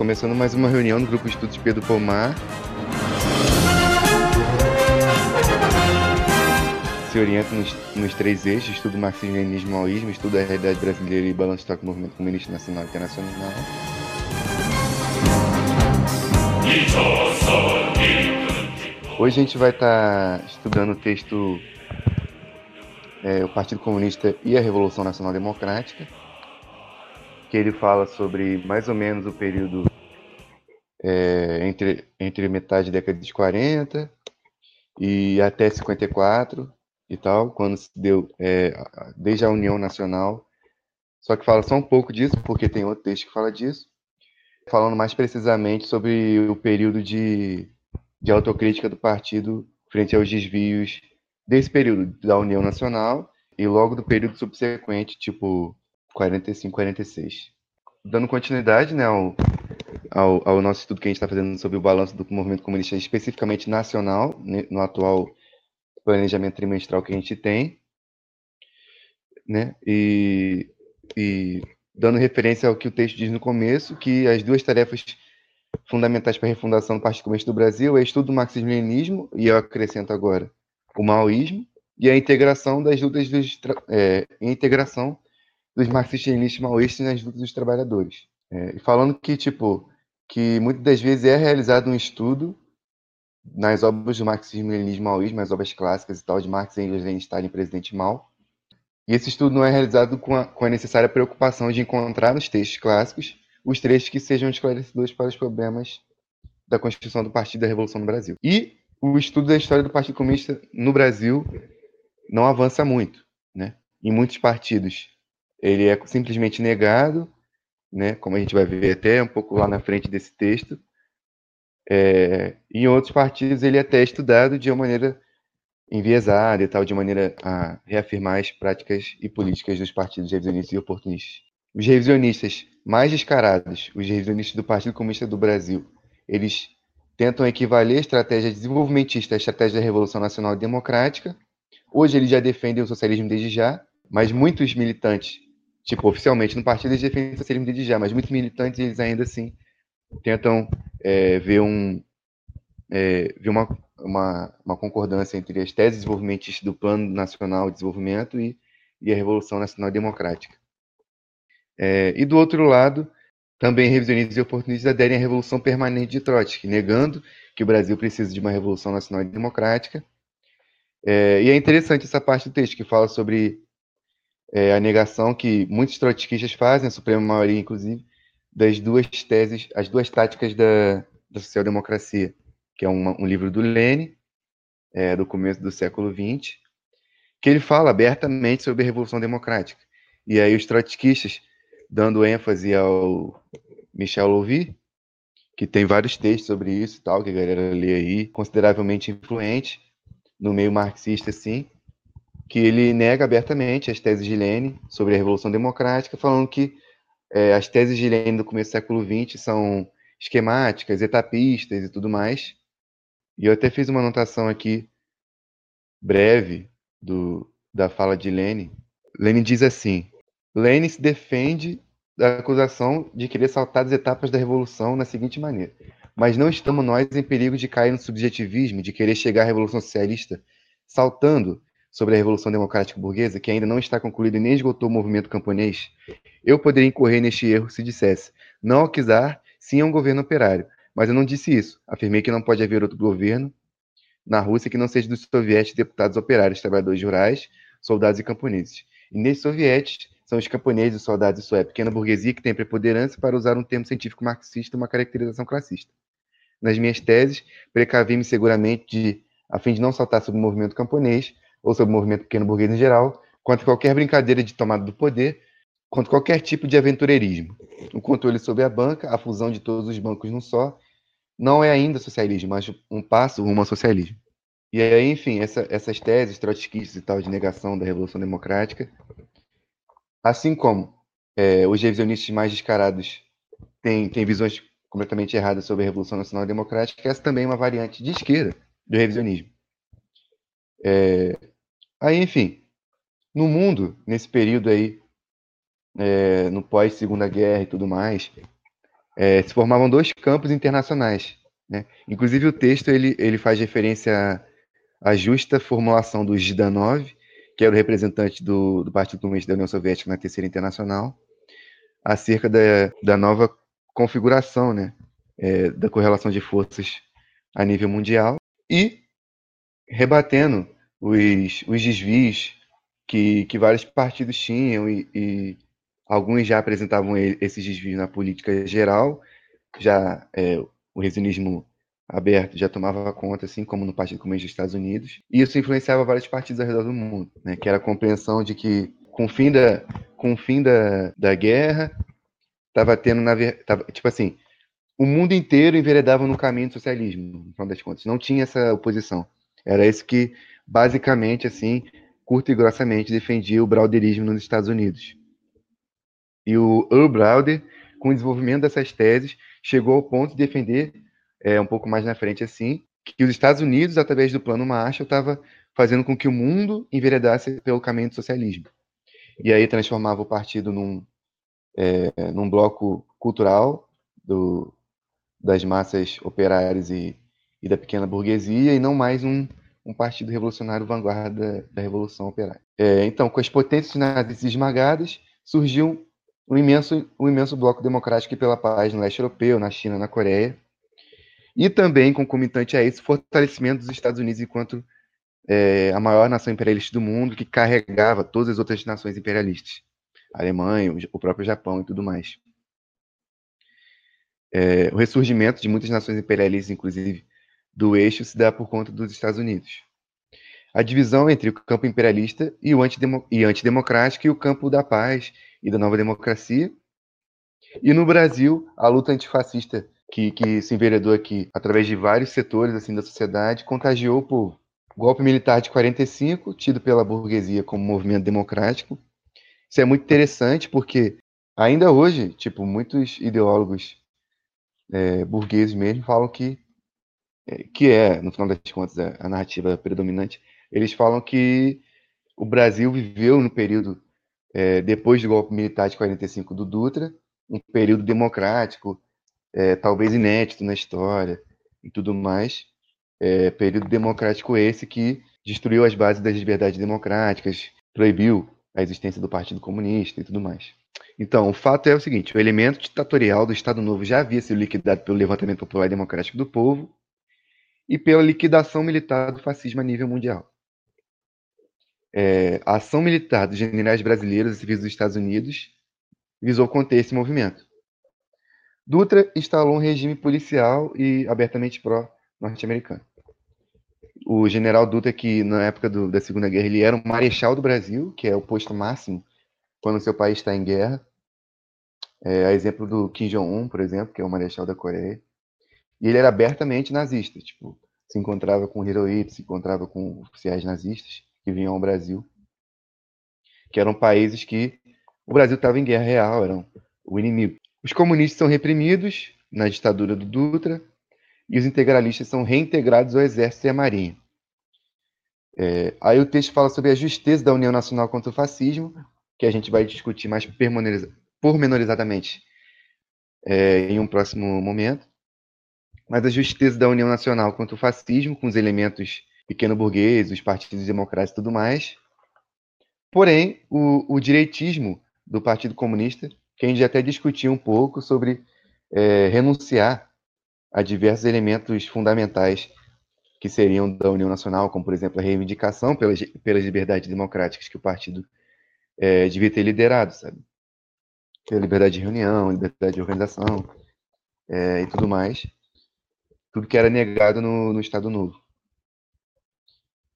começando mais uma reunião do Grupo Estudos Pedro Pomar. Se orienta nos, nos três eixos, estudo marxismo, leninismo, maoísmo, estudo a realidade brasileira e balanço toque movimento comunista nacional e internacional. Hoje a gente vai estar tá estudando o texto é, O Partido Comunista e a Revolução Nacional Democrática, que ele fala sobre mais ou menos o período é, entre, entre metade da década de 40 e até 54 e tal, quando se deu é, desde a União Nacional. Só que fala só um pouco disso, porque tem outro texto que fala disso. Falando mais precisamente sobre o período de, de autocrítica do partido frente aos desvios desse período da União Nacional e logo do período subsequente, tipo 45, 46. Dando continuidade né, ao, ao, ao nosso estudo que a gente está fazendo sobre o balanço do movimento comunista especificamente nacional, no atual planejamento trimestral que a gente tem, né? E, e dando referência ao que o texto diz no começo, que as duas tarefas fundamentais para a refundação do Partido Comunista do Brasil é estudo do marxismo-leninismo, e eu acrescento agora o maoísmo, e a integração das lutas é, integração dos marxistas-leninistas maoístas nas lutas dos trabalhadores. É, falando que, tipo, que muitas das vezes é realizado um estudo nas obras do marxismo, leninismo, maoísmo, as obras clássicas e tal, de Marx, Engels, Lenin, Stalin, Presidente Mao. E esse estudo não é realizado com a, com a necessária preocupação de encontrar nos textos clássicos os trechos que sejam esclarecedores para os problemas da constituição do Partido da Revolução no Brasil. E o estudo da história do Partido Comunista no Brasil não avança muito, né? Em muitos partidos ele é simplesmente negado, né? Como a gente vai ver até um pouco lá na frente desse texto. É, em outros partidos ele é até estudado de uma maneira enviesada e tal, de maneira a reafirmar as práticas e políticas dos partidos revisionistas e oportunistas. Os revisionistas mais descarados, os revisionistas do Partido Comunista do Brasil, eles tentam equivaler a estratégia desenvolvimentista à estratégia da Revolução Nacional Democrática. Hoje eles já defendem o socialismo desde já, mas muitos militantes, tipo, oficialmente no partido eles defendem o socialismo desde já, mas muitos militantes eles ainda assim tentam é, ver, um, é, ver uma, uma, uma, concordância entre as teses desenvolvimentistas do Plano Nacional de Desenvolvimento e, e a Revolução Nacional Democrática. É, e do outro lado, também revisionistas e oportunistas aderem à Revolução Permanente de Trotsky, negando que o Brasil precisa de uma Revolução Nacional Democrática. É, e é interessante essa parte do texto que fala sobre é, a negação que muitos trotskistas fazem, a suprema maioria, inclusive, das duas teses, as duas táticas da, da social-democracia, que é uma, um livro do Lênin, é, do começo do século XX, que ele fala abertamente sobre a Revolução Democrática. E aí os trotskistas, dando ênfase ao Michel Louvi, que tem vários textos sobre isso e tal, que a galera lê aí, consideravelmente influente no meio marxista, assim, que ele nega abertamente as teses de Lênin sobre a Revolução Democrática, falando que é, as teses de Lenin do começo do século XX são esquemáticas, etapistas e tudo mais. E eu até fiz uma anotação aqui breve do, da fala de Lenin. Lenin diz assim: Lenin se defende da acusação de querer saltar as etapas da revolução na seguinte maneira: mas não estamos nós em perigo de cair no subjetivismo, de querer chegar à revolução socialista saltando sobre a Revolução Democrática Burguesa, que ainda não está concluída e nem esgotou o movimento camponês, eu poderia incorrer neste erro se dissesse: não ao czar, sim a um governo operário. Mas eu não disse isso. Afirmei que não pode haver outro governo na Rússia que não seja dos sovietes, deputados operários, trabalhadores rurais, soldados e camponeses. E nesses sovietes são os camponeses, os soldados, isso é, a pequena burguesia que tem preponderância para usar um termo científico marxista, uma caracterização classista. Nas minhas teses, precavi-me seguramente de, a fim de não saltar sobre o movimento camponês, ou sobre o movimento pequeno burguês em geral, quanto qualquer brincadeira de tomada do poder, quanto qualquer tipo de aventureirismo. O controle sobre a banca, a fusão de todos os bancos num só, não é ainda socialismo, mas um passo rumo ao socialismo. E aí, enfim, essa, essas teses trotskistas e tal de negação da Revolução Democrática, assim como é, os revisionistas mais descarados têm, têm visões completamente erradas sobre a Revolução Nacional Democrática, essa também é uma variante de esquerda do revisionismo. É, aí, enfim, no mundo, nesse período aí, é, no pós-segunda guerra e tudo mais, é, se formavam dois campos internacionais. Né? Inclusive o texto ele, ele faz referência à, justa formulação do Zhdanov, que era o representante do, do Partido Comunista da União Soviética na Terceira Internacional, acerca da, da nova configuração né, é, da correlação de forças a nível mundial e rebatendo os, os desvios que, que vários partidos tinham e, e alguns já apresentavam esses desvios na política geral, já é, o revisionismo aberto já tomava conta, assim como no Partido Comunista dos Estados Unidos, e isso influenciava vários partidos ao redor do mundo, né, que era a compreensão de que com o fim da, com o fim da, da guerra, estava tendo, na, tava, tipo assim, o mundo inteiro enveredava no caminho do socialismo, no final das contas. Não tinha essa oposição. Era isso que, basicamente, assim, curto e grossamente, defendia o Brauderismo nos Estados Unidos. E o Earl Browder, com o desenvolvimento dessas teses, chegou ao ponto de defender, é, um pouco mais na frente assim, que os Estados Unidos, através do Plano Marshall, estava fazendo com que o mundo enveredasse pelo caminho do socialismo. E aí transformava o partido num, é, num bloco cultural do, das massas operárias e, e da pequena burguesia, e não mais um, um partido revolucionário vanguarda da Revolução Operária. É, então, com as potências nazistas esmagadas, surgiu um imenso, um imenso bloco democrático pela paz no leste europeu, na China, na Coreia, e também, concomitante a isso, fortalecimento dos Estados Unidos enquanto é, a maior nação imperialista do mundo, que carregava todas as outras nações imperialistas, a Alemanha, o próprio Japão e tudo mais. É, o ressurgimento de muitas nações imperialistas, inclusive do eixo, se dá por conta dos Estados Unidos. A divisão entre o campo imperialista e o antidemo e antidemocrático e o campo da paz e da nova democracia. E no Brasil, a luta antifascista que, que se enveredou aqui através de vários setores assim da sociedade contagiou o povo. O golpe militar de 45, tido pela burguesia como movimento democrático. Isso é muito interessante porque ainda hoje, tipo, muitos ideólogos é, burgueses mesmo falam que, que é, no final das contas, a, narrativa predominante, eles falam que o Brasil viveu no período, é, depois do golpe militar de 45 do Dutra, um período democrático, é, talvez inédito na história e tudo mais. É, período democrático esse que destruiu as bases das liberdades democráticas, proibiu a existência do Partido Comunista e tudo mais. Então, o fato é o seguinte: o elemento ditatorial do Estado Novo já havia sido liquidado pelo levantamento popular democrático do povo e pela liquidação militar do fascismo a nível mundial. É, a ação militar dos generais brasileiros e civis dos Estados Unidos visou conter esse movimento. Dutra instalou um regime policial e abertamente pró-norte-americano. O general Dutra, que na época do, da Segunda Guerra ele era o marechal do Brasil, que é o posto máximo quando seu país está em guerra, é, a exemplo do Kim Jong-un, por exemplo, que é o marechal da Coreia. E ele era abertamente nazista, tipo, se encontrava com Hirohito, se encontrava com oficiais nazistas que vinham ao Brasil, que eram países que o Brasil estava em guerra real, eram o inimigo. Os comunistas são reprimidos na ditadura do Dutra e os integralistas são reintegrados ao exército e à marinha. É, aí o texto fala sobre a justeza da União Nacional contra o fascismo, que a gente vai discutir mais pormenorizadamente é, em um próximo momento. Mas a justeza da União Nacional contra o fascismo, com os elementos pequeno-burgueses, os partidos democráticos e tudo mais. Porém, o, o, direitismo do Partido Comunista, que a gente até discutiu um pouco sobre é, renunciar a diversos elementos fundamentais que seriam da União Nacional, como, por exemplo, a reivindicação pelas, pelas liberdades democráticas que o partido é, devia ter liderado, sabe? Liberdade de reunião, liberdade de organização é, e tudo mais. Tudo que era negado no, no Estado Novo.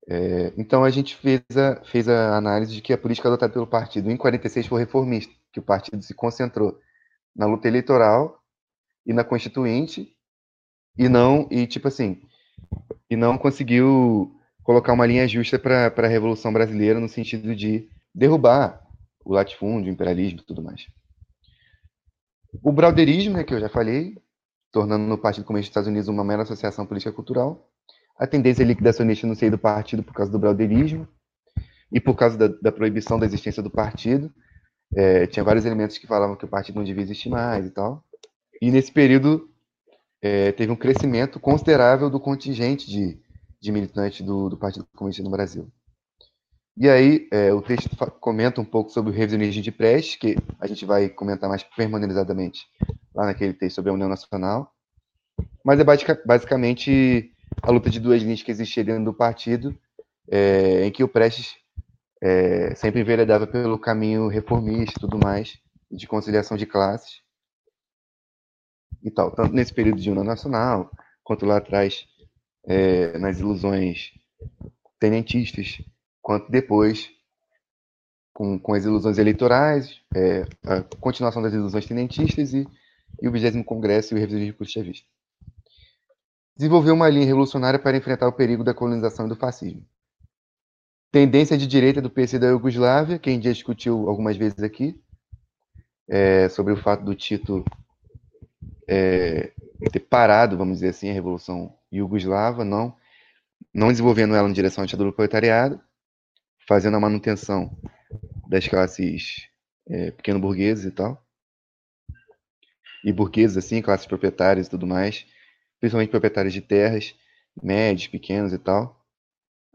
É, então a gente fez a, fez a análise de que a política adotada pelo partido em 46 foi reformista, que o partido se concentrou na luta eleitoral e na constituinte e não e tipo assim e não conseguiu colocar uma linha justa para a revolução brasileira no sentido de derrubar o latifúndio, o imperialismo e tudo mais. O brauderismo, né, que eu já falei, tornando o Partido Comunista dos Estados Unidos uma mera associação política cultural, a tendência liquidacionista no seio do partido por causa do brauderismo e por causa da, da proibição da existência do partido. É, tinha vários elementos que falavam que o partido não devia existir mais e tal. E nesse período é, teve um crescimento considerável do contingente de, de militantes do, do Partido Comunista no Brasil. E aí, é, o texto comenta um pouco sobre o revisionismo de Prestes, que a gente vai comentar mais permanentemente lá naquele texto sobre a União Nacional. Mas é basicamente a luta de duas linhas que existia dentro do partido, é, em que o Prestes é, sempre enveredava pelo caminho reformista e tudo mais, de conciliação de classes e tal, tanto nesse período de União Nacional, quanto lá atrás é, nas ilusões tenentistas, quanto depois com, com as ilusões eleitorais, é, a continuação das ilusões tenentistas e, e o 20 Congresso e o revisionismo bolchevista. Desenvolveu uma linha revolucionária para enfrentar o perigo da colonização e do fascismo. Tendência de direita do PC da Iugoslávia, que a gente já discutiu algumas vezes aqui, é, sobre o fato do Tito é, ter parado, vamos dizer assim, a Revolução Iugoslava, não, não desenvolvendo ela em direção à ditadura do proletariado, fazendo a manutenção das classes é, pequeno-burguesas e tal, e burgueses, assim, classes proprietárias e tudo mais, principalmente proprietários de terras, médios, pequenos e tal,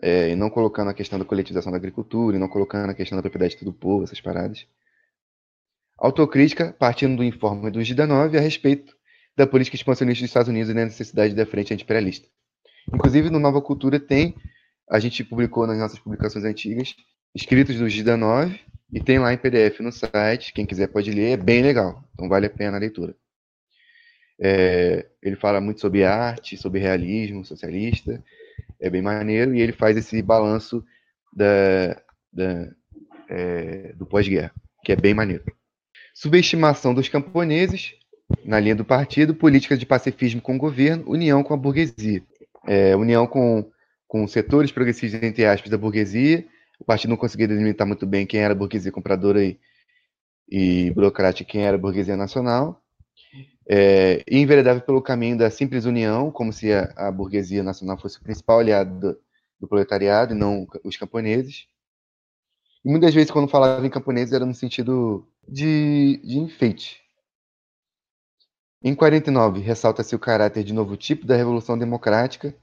é, e não colocando a questão da coletivização da agricultura, e não colocando a questão da propriedade do povo, essas paradas. Autocrítica, partindo do informe do Gidanov a respeito da política expansionista dos Estados Unidos e da necessidade da frente anti-imperialista. Inclusive, no Nova Cultura tem, a gente publicou nas nossas publicações antigas, escritos do Gidanov, e tem lá em PDF no site, quem quiser pode ler, é bem legal, então vale a pena a leitura. É, ele fala muito sobre arte, sobre realismo socialista, é bem maneiro, e ele faz esse balanço da, da é, do pós-guerra, que é bem maneiro. Subestimação dos camponeses, na linha do partido, políticas de pacifismo com o governo, união com a burguesia. É, união com, com setores progressistas, entre aspas, da burguesia. O partido não conseguia delimitar muito bem quem era a burguesia compradora e, e burocrática quem era a burguesia nacional. É, e enveredava pelo caminho da simples união, como se a, a burguesia nacional fosse o principal aliado do, do, proletariado e não os camponeses. E muitas vezes, quando falava em camponeses, era no sentido de, de enfeite, em 49, ressalta-se o caráter de novo tipo da Revolução Democrática,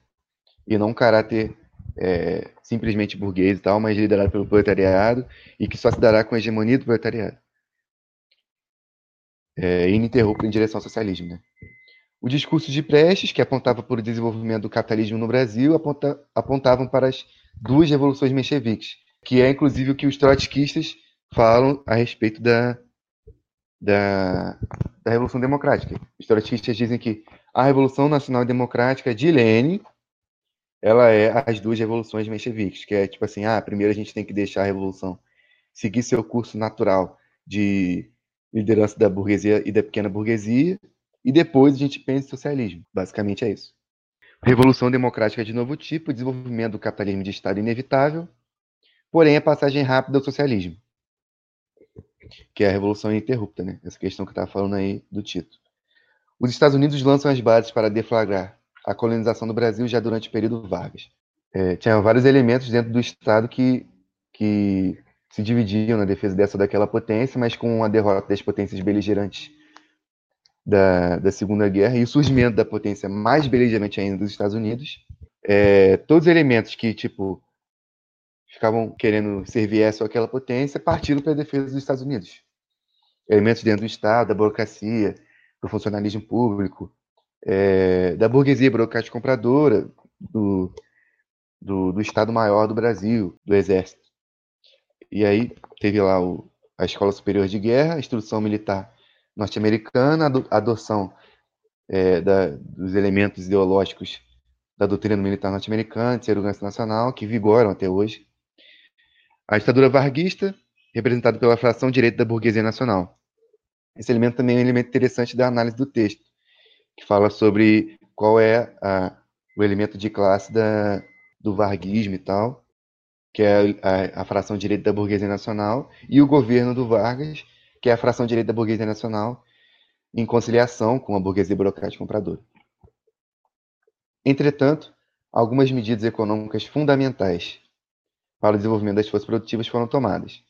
e não um caráter é, simplesmente burguês e tal, mas liderado pelo proletariado, e que só se dará com a hegemonia do proletariado. É, ininterrupto em direção ao socialismo. Né? O discurso de Prestes, que apontava para o desenvolvimento do capitalismo no Brasil, aponta, apontavam para as duas revoluções mencheviques, que é inclusive o que os trotskistas falam a respeito da, da, da Revolução Democrática. Os trotskistas dizem que a Revolução Nacional Democrática de Lenin ela é as duas revoluções mencheviques, que é tipo assim, ah, primeiro a gente tem que deixar a revolução seguir seu curso natural de liderança da burguesia e da pequena burguesia, e depois a gente pensa em socialismo. Basicamente é isso. Revolução democrática de novo tipo, desenvolvimento do capitalismo de Estado inevitável, porém a passagem rápida ao socialismo que é a Revolução Ininterrupta, né? Essa questão que eu estava falando aí do Tito. Os Estados Unidos lançam as bases para deflagrar a colonização do Brasil já durante o período Vargas. É, tinha vários elementos dentro do Estado que, que se dividiam na defesa dessa ou daquela potência, mas com a derrota das potências beligerantes da, da Segunda Guerra e o surgimento da potência mais beligerante ainda dos Estados Unidos, é, todos os elementos que, tipo, ficavam querendo servir essa ou aquela potência, partindo para a defesa dos Estados Unidos. Elementos dentro do Estado, da burocracia, do funcionalismo público, é, da burguesia burocrática compradora, do, do, do, Estado Maior do Brasil, do Exército. E aí teve lá o, a Escola Superior de Guerra, a instrução militar norte-americana, a adoção é, da, dos elementos ideológicos da doutrina militar norte-americana, de segurança nacional, que vigoram até hoje. A ditadura varguista, representada pela fração direita da burguesia nacional. Esse elemento também é um elemento interessante da análise do texto, que fala sobre qual é a, o elemento de classe da, do varguismo e tal, que é a, a, fração direita da burguesia nacional, e o governo do Vargas, que é a fração direita da burguesia nacional, em conciliação com a burguesia burocrática compradora. Entretanto, algumas medidas econômicas fundamentais para o desenvolvimento das forças produtivas foram tomadas.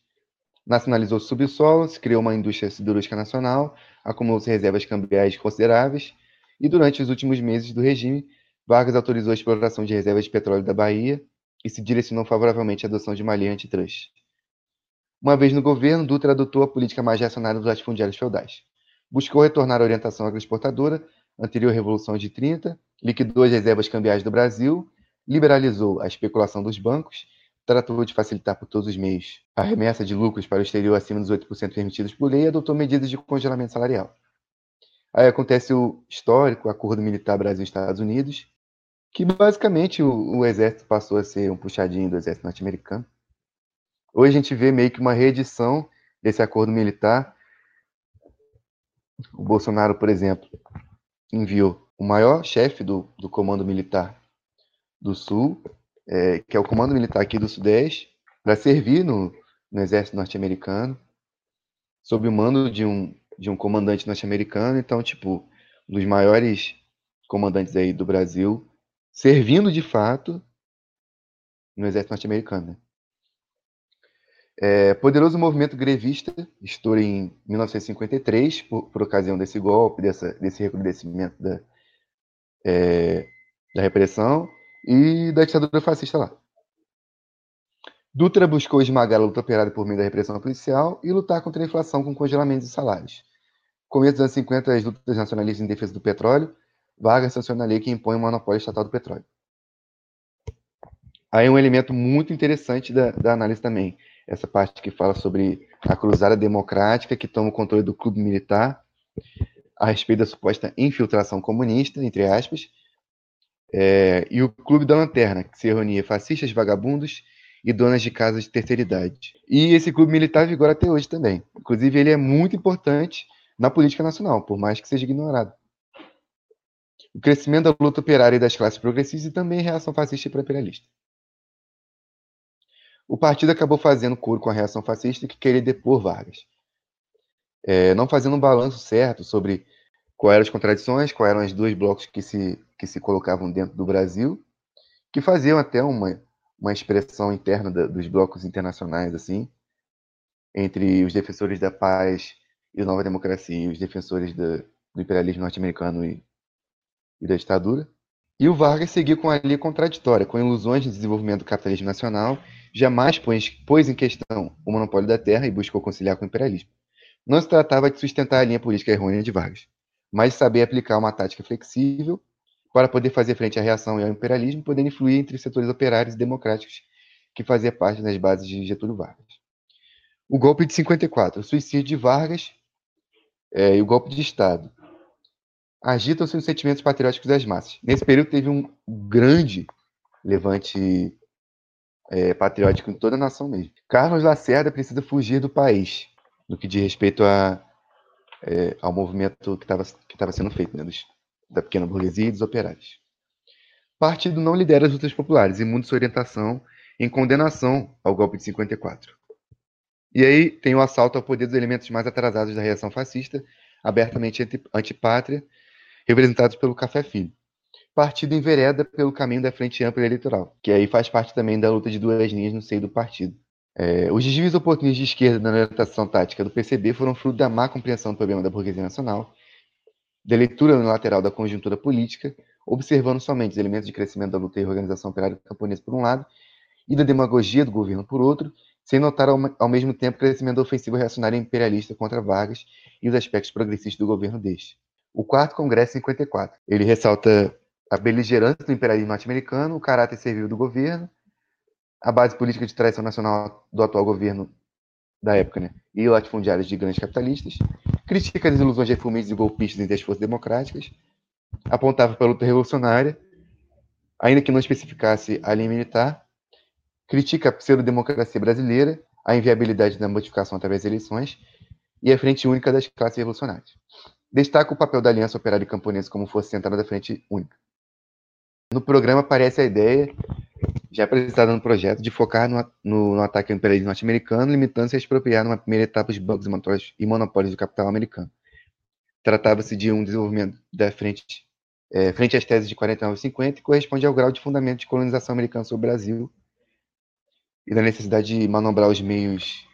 nacionalizou o subsolo, se criou uma indústria siderúrgica nacional, acumulou-se reservas cambiais consideráveis, e durante os últimos meses do regime, Vargas autorizou a exploração de reservas de petróleo da Bahia e se direcionou favoravelmente à adoção de uma lei antitrust. Uma vez no governo, Dutra adotou a política mais reacionária dos latifundiários feudais. Buscou retornar à orientação agroexportadora, anterior à Revolução de 30, liquidou as reservas cambiais do Brasil, liberalizou a especulação dos bancos tratou de facilitar por todos os meios a remessa de lucros para o exterior acima dos 8% permitidos por lei e adotou medidas de congelamento salarial. Aí acontece o histórico acordo militar Brasil-Estados Unidos, que basicamente o, o, exército passou a ser um puxadinho do exército norte-americano. Hoje a gente vê meio que uma reedição desse acordo militar. O Bolsonaro, por exemplo, enviou o maior chefe do, do comando militar do Sul é, que é o Comando Militar aqui do Sudeste, para servir no, no Exército Norte-Americano, sob o mando de um, de um comandante norte-americano. Então, tipo, um dos maiores comandantes aí do Brasil, servindo de fato no Exército Norte-Americano. Né? É, poderoso movimento grevista, estoura em 1953, por, por ocasião desse golpe, dessa, desse recrudescimento da, é, da repressão e da ditadura fascista lá. Dutra buscou esmagar a luta operada por meio da repressão policial e lutar contra a inflação com congelamento de salários. Começo dos anos 50, as lutas nacionalistas em defesa do petróleo, Vargas sanciona a lei que impõe o monopólio estatal do petróleo. Aí um elemento muito interessante da, da análise também, essa parte que fala sobre a cruzada democrática que toma o controle do clube militar a respeito da suposta infiltração comunista, entre aspas, é, e o Clube da Lanterna, que se reunia fascistas, vagabundos e donas de casas de terceira idade. E esse clube militar vigora até hoje também. Inclusive, ele é muito importante na política nacional, por mais que seja ignorado. O crescimento da luta operária e das classes progressistas e também a reação fascista e pró-imperialista. O partido acabou fazendo coro com a reação fascista que queria depor Vargas. É, não fazendo um balanço certo sobre quais eram as contradições, quais eram os dois blocos que se, que se colocavam dentro do Brasil, que faziam até uma, uma expressão interna da, dos blocos internacionais, assim, entre os defensores da paz e da nova democracia e os defensores do imperialismo norte-americano e, e da ditadura. E o Vargas seguiu com a linha contraditória, com ilusões de desenvolvimento do capitalismo nacional, jamais pôs, pôs em questão o monopólio da terra e buscou conciliar com o imperialismo. Não se tratava de sustentar a linha política errônea de Vargas mas saber aplicar uma tática flexível para poder fazer frente à reação e ao imperialismo, podendo influir entre setores operários e democráticos que fazia parte das bases de Getúlio Vargas. O golpe de 54, o suicídio de Vargas é, e o golpe de Estado agitam-se os sentimentos patrióticos das massas. Nesse período teve um grande levante é, patriótico em toda a nação mesmo. Carlos Lacerda precisa fugir do país, no que diz respeito a é, ao movimento que estava sendo feito, né, dos, da pequena burguesia e dos operários. Partido não lidera as lutas populares e muda sua orientação em condenação ao golpe de 54. E aí tem o assalto ao poder dos elementos mais atrasados da reação fascista, abertamente antipátria, representados pelo Café Filho. Partido envereda pelo caminho da Frente Ampla Eleitoral, que aí faz parte também da luta de duas linhas no seio do partido. É, os desvios oportunistas de esquerda na orientação tática do PCB foram fruto da má compreensão do problema da burguesia nacional, da leitura unilateral da conjuntura política, observando somente os elementos de crescimento da luta e organização operária camponesa por um lado, e da demagogia do governo por outro, sem notar ao, ao mesmo tempo o crescimento da ofensiva reacionária imperialista contra Vargas e os aspectos progressistas do governo deste. O quarto congresso 54, ele ressalta a beligerância do imperialismo norte-americano, o caráter servil do governo, a base política de traição nacional do atual governo da época, né? E latifundiários de grandes capitalistas, critica as ilusões reformistas e golpistas entre as forças democráticas, apontava para a luta revolucionária, ainda que não especificasse a linha militar, critica a pseudo-democracia brasileira, a inviabilidade da modificação através das eleições e a frente única das classes revolucionárias. Destaca o papel da Aliança Operária e Camponesa como força central da frente única. No programa aparece a ideia já apresentada no projeto, de focar no, no, no ataque ao imperialismo norte-americano, limitando-se a expropriar numa primeira etapa os bancos e monopólios do capital americano. Tratava-se de um desenvolvimento da frente, é, frente às teses de 49 e 50 e corresponde ao grau de fundamento de colonização americana sobre o Brasil e da necessidade de manobrar os meios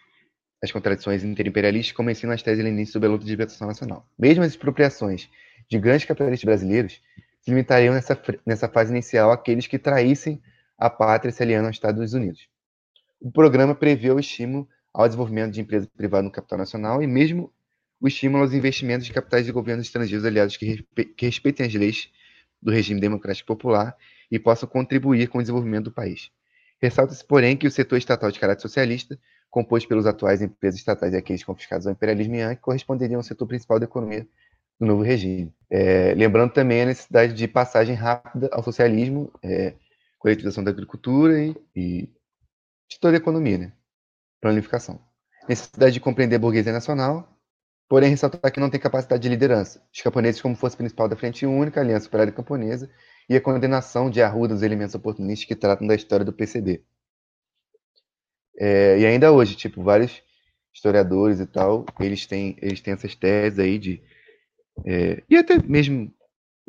as contradições interimperialistas, como as teses leninistas sobre a luta de libertação nacional. Mesmo as expropriações de grandes capitalistas brasileiros se limitariam nessa, nessa fase inicial àqueles que traíssem a pátria se aliando aos Estados Unidos. O programa prevê o estímulo ao desenvolvimento de empresas privadas no capital nacional e mesmo o estímulo aos investimentos de capitais de governos estrangeiros aliados que, respe que respeitem as leis do regime democrático popular e possam contribuir com o desenvolvimento do país. Ressalta-se, porém, que o setor estatal de caráter socialista, composto pelos atuais empresas estatais e aqueles confiscados ao imperialismo yankee, corresponderiam ao setor principal da economia do novo regime. É, lembrando também a necessidade de passagem rápida ao socialismo, é, coletivização da agricultura e, e, de toda a economia, né? planificação. Necessidade de compreender a burguesia nacional, porém ressaltar que não tem capacidade de liderança. Os camponeses como força principal da Frente Única, Aliança Operária Camponesa, e a condenação de Arruda dos elementos oportunistas que tratam da história do PCB. É, e ainda hoje, tipo, vários historiadores e tal, eles têm, eles têm essas teses aí de. É, e até mesmo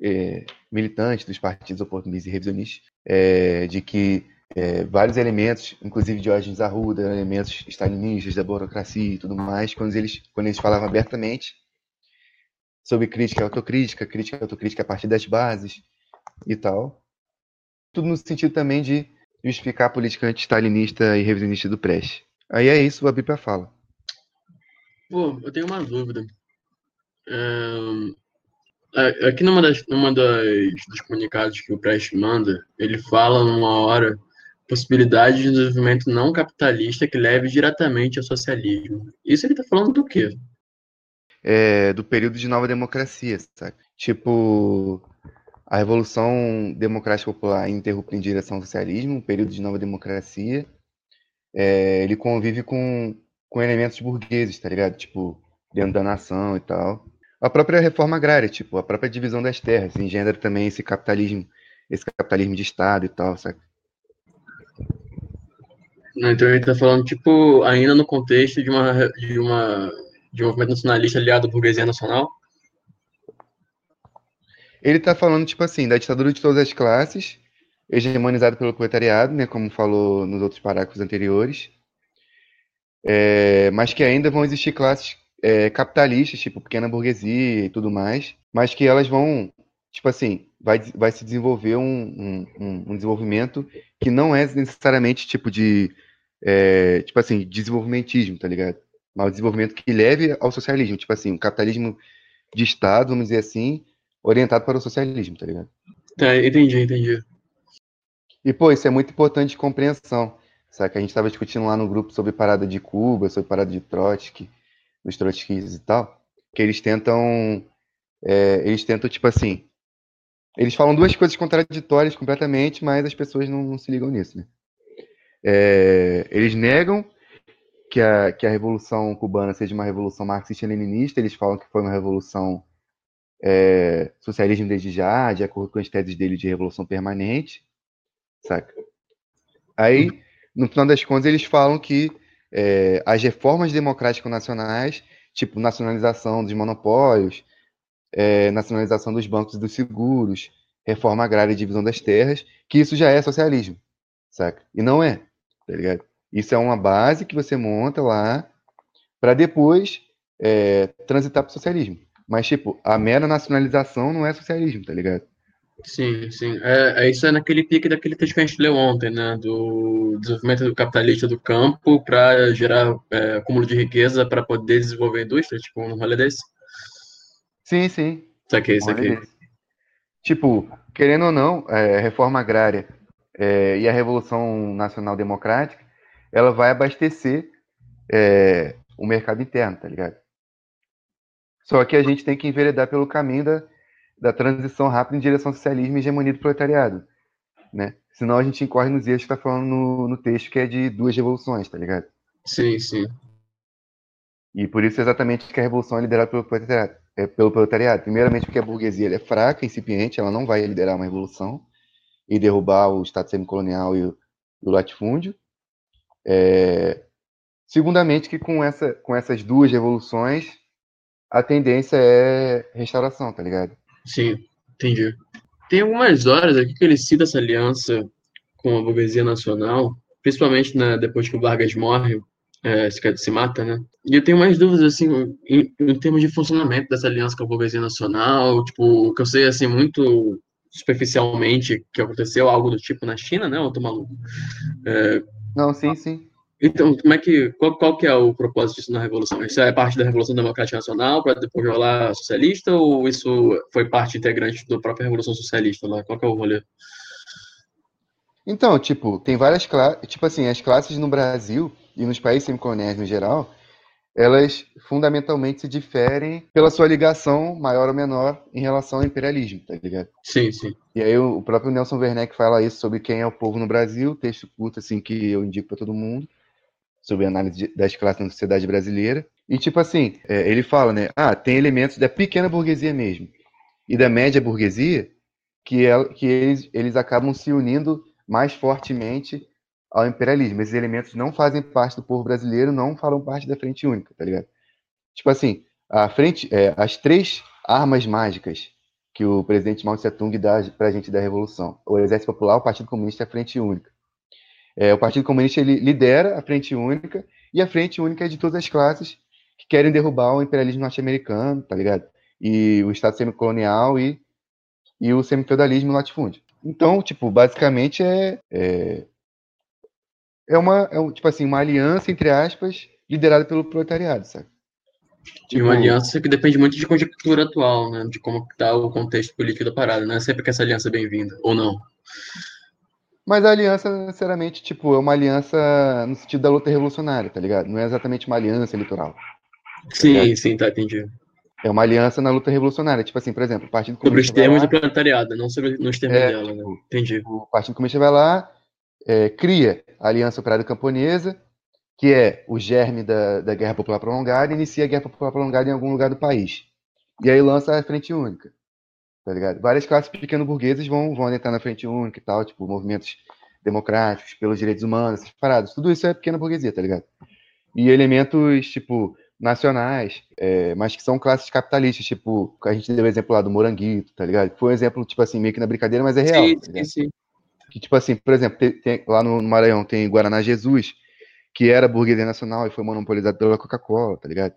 é, militantes dos partidos oportunistas e revisionistas, é, de que é, vários elementos, inclusive Diógenes Arruda, elementos stalinistas da burocracia e tudo mais, quando eles, quando eles falavam abertamente sobre crítica e autocrítica, crítica e autocrítica a partir das bases, e tal. Tudo no sentido também de justificar a política anti-stalinista e revisionista do Prestes. Aí é isso, vou abrir para fala. Pô, eu tenho uma dúvida. É... Aqui numa das, numa das dos comunicados que o Prestes manda, ele fala numa hora possibilidade de desenvolvimento não capitalista que leve diretamente ao socialismo. Isso ele está falando do quê? É, do período de nova democracia, sabe? Tipo, a Revolução Democrática Popular interrompe em direção ao socialismo, um período de nova democracia. É, ele convive com, com elementos burgueses, tá ligado? Tipo, dentro da nação e tal. A própria reforma agrária, tipo, a própria divisão das terras, engendra também esse capitalismo, esse capitalismo de Estado e tal, sabe? Então ele está falando, tipo, ainda no contexto de uma, de uma de um movimento nacionalista aliado à burguesia nacional? Ele está falando, tipo assim, da ditadura de todas as classes, hegemonizada pelo proletariado, né, como falou nos outros parágrafos anteriores, é, mas que ainda vão existir classes é, capitalistas, tipo pequena burguesia e tudo mais, mas que elas vão, tipo assim, vai, vai se desenvolver um, um, um desenvolvimento que não é necessariamente tipo de, é, tipo assim, desenvolvimentismo, tá ligado? Mas um desenvolvimento que leve ao socialismo, tipo assim, um capitalismo de Estado, vamos dizer assim, orientado para o socialismo, tá ligado? Tá, entendi, entendi. E, pô, isso é muito importante de compreensão. Sabe que a gente estava discutindo lá no grupo sobre parada de Cuba, sobre parada de Trotsky, dos trotskistas e tal, que eles tentam, é, eles tentam, tipo assim, eles falam duas coisas contraditórias completamente, mas as pessoas não, não se ligam nisso, né? É, eles negam que a, que a Revolução Cubana seja uma revolução marxista-leninista, eles falam que foi uma revolução é, socialismo desde já, de acordo com as teses dele de revolução permanente, saca? Aí, no final das contas, eles falam que é, as reformas democráticas nacionais, tipo nacionalização dos monopólios, é, nacionalização dos bancos e dos seguros, reforma agrária e divisão das terras, que isso já é socialismo, saca? E não é, tá ligado? Isso é uma base que você monta lá para depois é, transitar para o socialismo. Mas, tipo, a mera nacionalização não é socialismo, tá ligado? Sim, sim. É, é, isso é naquele pique daquele texto que a gente leu ontem, né? Do desenvolvimento do capitalista do campo para gerar é, acúmulo de riqueza para poder desenvolver a indústria, tipo, um rolê desse? Sim, sim. Isso aqui, isso aqui. Tipo, querendo ou não, é, a reforma agrária é, e a Revolução Nacional Democrática, ela vai abastecer é, o mercado interno, tá ligado? Só que a gente tem que enveredar pelo caminho da, da transição rápida em direção ao socialismo e hegemonia do proletariado, né? Senão a gente incorre nos erros que está falando no, no texto, que é de duas revoluções, tá ligado? Sim, sim. E por isso exatamente que a revolução é liderada pelo proletariado. É pelo proletariado. Primeiramente porque a burguesia é fraca, incipiente, ela não vai liderar uma revolução e derrubar o Estado semicolonial e o, o latifúndio. É... Segundamente que com, essa, com essas duas revoluções a tendência é restauração, tá ligado? Sim, entendi. Tem algumas horas aqui que ele cita essa aliança com a burguesia nacional, principalmente né, depois que o Vargas morre, é, se, se mata, né? E eu tenho mais dúvidas, assim, em, em termos de funcionamento dessa aliança com a burguesia nacional, tipo, o que eu sei, assim, muito superficialmente que aconteceu algo do tipo na China, né? Eu tô maluco. É... Não, sim, sim. Então, como é que, qual, qual que é o propósito disso na Revolução? Isso é parte da Revolução Democrática Nacional para depois rolar socialista ou isso foi parte integrante da própria Revolução Socialista lá? Qual que é o rolê? Então, tipo, tem várias classes, tipo assim, as classes no Brasil e nos países semicoloniais no geral, elas fundamentalmente se diferem pela sua ligação maior ou menor em relação ao imperialismo, tá ligado? Sim, sim. E aí o próprio Nelson Werneck fala isso sobre quem é o povo no Brasil, texto curto assim que eu indico para todo mundo, sobre análise das classes na sociedade brasileira. E tipo assim, é, ele fala, né, ah, tem elementos da pequena burguesia mesmo e da média burguesia que, é, que eles, eles acabam se unindo mais fortemente ao imperialismo. Esses elementos não fazem parte do povo brasileiro, não falam parte da frente única, tá ligado? Tipo assim, a frente, é, as três armas mágicas que o presidente Mao Tse Tung dá pra gente da revolução: o Exército Popular, o Partido Comunista e a Frente Única. É, o Partido Comunista ele lidera a Frente Única e a Frente Única é de todas as classes que querem derrubar o imperialismo norte-americano, tá ligado? E o Estado semicolonial e, e o semifeudalismo latifúndio. Então, tipo, basicamente é, é é uma, é um, tipo assim, uma aliança, entre aspas, liderada pelo proletariado, sabe? Tipo, e uma aliança que depende muito de conjuntura atual, né? De como está o contexto político da parada, não é sempre que essa aliança é bem-vinda, ou não. Mas a aliança, sinceramente, tipo, é uma aliança no sentido da luta revolucionária, tá ligado? Não é exatamente uma aliança eleitoral. Tá sim, ligado? sim, tá, entendi. É uma aliança na luta revolucionária. Tipo assim, por exemplo, o Partido Comunista. Sobre os termos lá, do proletariado, não sobre nos termos é, dela, né? Entendi. O Partido Comunista vai lá, é, cria a Aliança Operária Camponesa, que é o germe da, da Guerra Popular Prolongada, e inicia a Guerra Popular Prolongada em algum lugar do país. E aí lança a Frente Única. Tá ligado? Várias classes pequeno-burguesas vão, vão entrar na Frente Única e tal, tipo, movimentos democráticos, pelos direitos humanos, essas paradas. Tudo isso é pequena burguesia, tá ligado? E elementos, tipo, nacionais, é, mas que são classes capitalistas, tipo, a gente deu o exemplo lá do Moranguito, tá ligado? Foi um exemplo, tipo assim, meio que na brincadeira, mas é real. Sim, tá sim, sim. Que, tipo assim, por exemplo, tem, tem, lá no Maranhão tem Guaraná Jesus, que era burguesia nacional e foi monopolizado pela Coca-Cola, tá ligado?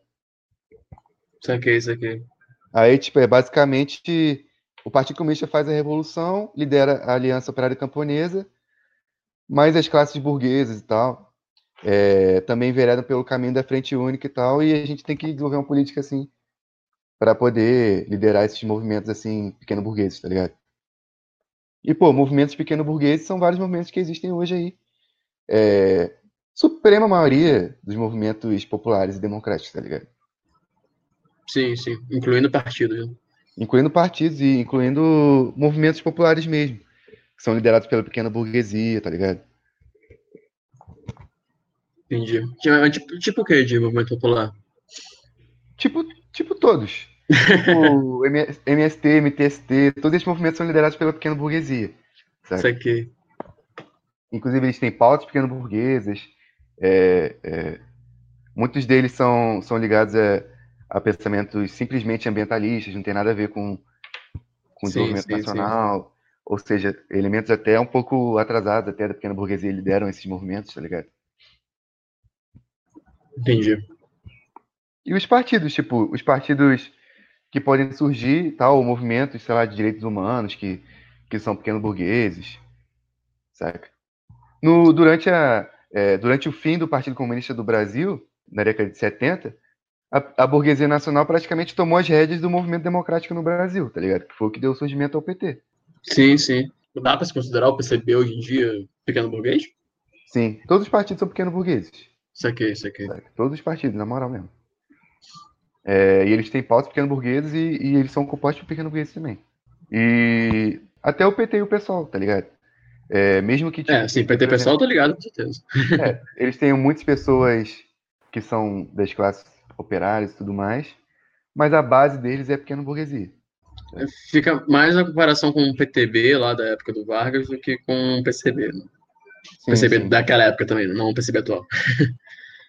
Isso aqui, isso aqui. Aí, tipo, é basicamente o Partido Comunista faz a revolução, lidera a Aliança Operária Camponesa, mas as classes burguesas e tal é, também veredam pelo caminho da Frente Única e tal, e a gente tem que desenvolver uma política assim para poder liderar esses movimentos assim pequeno burgueses, tá ligado? E, pô, movimentos pequeno-burgueses são vários movimentos que existem hoje aí. É, suprema maioria dos movimentos populares e democráticos, tá ligado? Sim, sim. Incluindo partidos. Incluindo partidos e incluindo movimentos populares mesmo. Que são liderados pela pequena burguesia, tá ligado? Entendi. Tipo, tipo o que de movimento popular? Tipo, tipo todos o MST, MTST, todos esses movimentos são liderados pela pequena burguesia. Sabe? Isso aqui. Inclusive, eles têm pautas pequeno burguesas. É, é, muitos deles são, são ligados a, a, pensamentos simplesmente ambientalistas, não tem nada a ver com, com sim, desenvolvimento nacional. Sim. Ou seja, elementos até um pouco atrasados até da pequena burguesia lideram esses movimentos, tá ligado? Entendi. E os partidos, tipo, os partidos que podem surgir, tal, movimentos, sei lá, de direitos humanos que, que são pequenos burgueses, saca? No, durante, a, é, durante o fim do Partido Comunista do Brasil, na década de 70, a, a, burguesia nacional praticamente tomou as rédeas do movimento democrático no Brasil, tá ligado? Que foi o que deu surgimento ao PT. Sim, sim. Dá para se considerar o PCB hoje em dia pequeno burguês? Sim, todos os partidos são pequenos burgueses. Isso aqui, isso aqui. Todos os partidos, na moral mesmo. É, e eles têm pautas pequeno burgueses e, e, eles são compostos por pequeno burgueses também. E até o PT e o PSOL, tá ligado? É, mesmo que. Tipo, é, sim, PT e PSOL, tô ligado, com certeza. É, eles têm muitas pessoas que são das classes operárias e tudo mais, mas a base deles é pequeno burguesia. É, fica mais a comparação com o PTB lá da época do Vargas do que com o PCB. Né? Sim, PCB sim. daquela época também, não o PCB atual.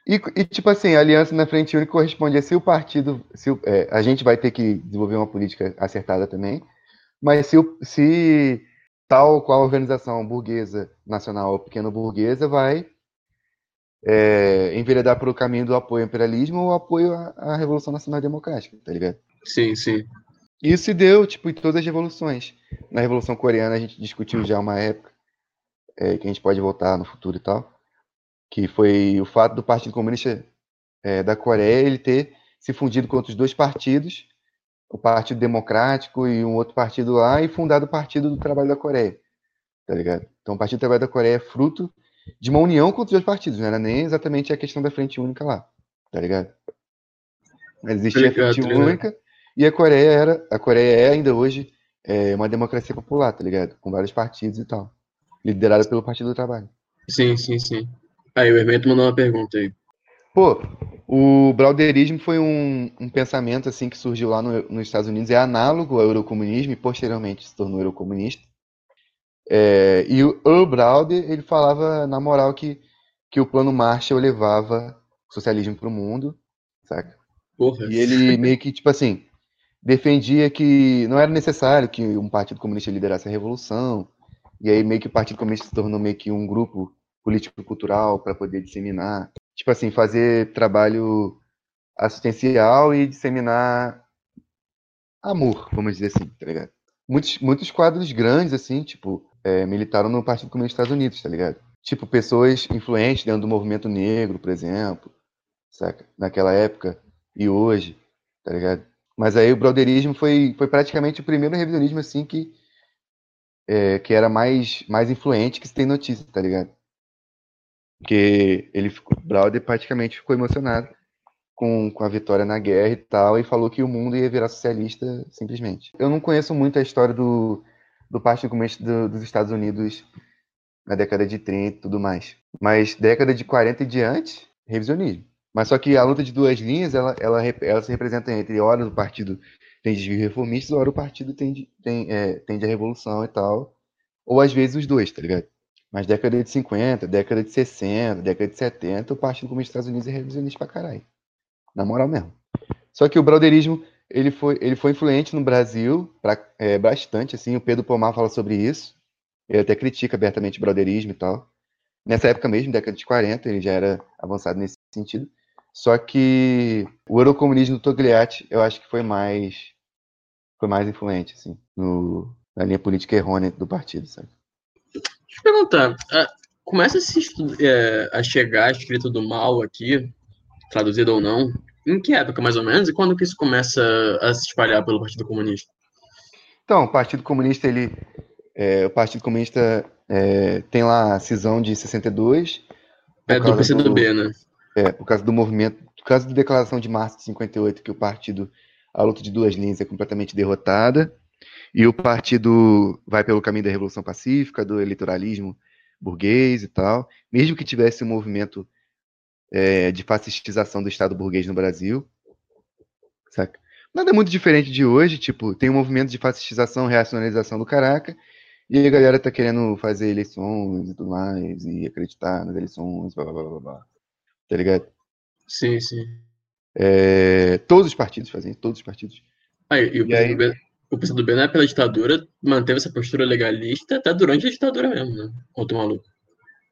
E, e, tipo assim, a aliança na frente única corresponde a se o partido. Se o, é, a gente vai ter que desenvolver uma política acertada também, mas se, o, se tal qual organização burguesa nacional ou pequeno burguesa vai é, enveredar para o caminho do apoio ao imperialismo ou apoio à, à Revolução Nacional Democrática, tá ligado? Sim, sim. Isso se deu, tipo, em todas as revoluções. Na Revolução Coreana a gente discutiu já uma época, é, que a gente pode voltar no futuro e tal, que foi o fato do Partido Comunista é, da Coreia ele ter se fundido com outros dois partidos, o Partido Democrático e um outro partido lá, e fundado o Partido do Trabalho da Coreia, tá ligado? Então o Partido do Trabalho da Coreia é fruto de uma união com os dois partidos, não era nem exatamente a questão da frente única lá, tá ligado? Mas existia a frente única e a Coreia era, a Coreia é ainda hoje é, uma democracia popular, tá ligado? Com vários partidos e tal, liderada pelo Partido do Trabalho. Sim, sim, sim. Aí o Hermeto mandou uma pergunta aí. Pô, o brauderismo foi um, um pensamento assim que surgiu lá no, nos Estados Unidos, é análogo ao eurocomunismo e posteriormente se tornou eurocomunista. É, e o Earl ele falava na moral que, que o plano Marshall levava o socialismo para o mundo, saca? Porra. E ele meio que, tipo assim, defendia que não era necessário que um partido comunista liderasse a revolução, e aí meio que o Partido Comunista se tornou meio que um grupo político-cultural para poder disseminar, tipo assim, fazer trabalho assistencial e disseminar amor, vamos dizer assim, tá ligado? Muitos, muitos quadros grandes, assim, tipo, é, militaram no Partido Comunista dos Estados Unidos, tá ligado? Tipo, pessoas influentes dentro do movimento negro, por exemplo, saca? Naquela época e hoje, tá ligado? Mas aí o brotherismo foi, foi praticamente o primeiro revisionismo, assim, que, é, que era mais, mais influente que se tem notícia, tá ligado? Porque ele ficou, Brother praticamente ficou emocionado com, com a vitória na guerra e tal, e falou que o mundo ia virar socialista simplesmente. Eu não conheço muito a história do, do Partido Comunista do, dos Estados Unidos na década de 30 e tudo mais. Mas década de 40 e diante, revisionismo. Mas só que a luta de duas linhas, ela, ela, ela se representa entre hora o partido tem desvio reformista, hora o partido tem, tem, é, tende a revolução e tal. Ou às vezes os dois, tá ligado? Mas década de 50, década de 60, década de 70, o Partido Comunista dos Estados Unidos é revisionista pra caralho. Na moral mesmo. Só que o brotherismo ele foi, ele foi influente no Brasil pra, é, bastante, assim, o Pedro Pomar fala sobre isso, ele até critica abertamente o brotherismo e tal. Nessa época mesmo, década de 40, ele já era avançado nesse sentido. Só que o eurocomunismo do Togliatti, eu acho que foi mais foi mais influente, assim, no, na linha política errônea do partido, sabe? Deixa eu perguntar, começa a, se, é, a chegar a escrita do mal aqui, traduzido ou não, em que época, mais ou menos? E quando que isso começa a se espalhar pelo Partido Comunista? Então, o Partido Comunista, ele... É, o Partido Comunista é, tem lá a cisão de 62. É do PCdoB, do, né? É, por causa do movimento, por causa da declaração de março de 58, que o partido, a luta de duas linhas é completamente derrotada, e o partido vai pelo caminho da Revolução Pacífica, do eleitoralismo burguês e tal, mesmo que tivesse um movimento é, de fascistização do Estado burguês no Brasil. Saca? Nada muito diferente de hoje, tipo, tem um movimento de fascistização, reacionalização do Caraca, e a galera tá querendo fazer eleições e tudo mais, e acreditar nas eleições, blá blá blá blá. Tá ligado? Sim, sim. É, todos os partidos fazem, todos os partidos. Aí, e o, e aí, o PCdoB, né, pela ditadura, manteve essa postura legalista até durante a ditadura mesmo, né? Outro maluco.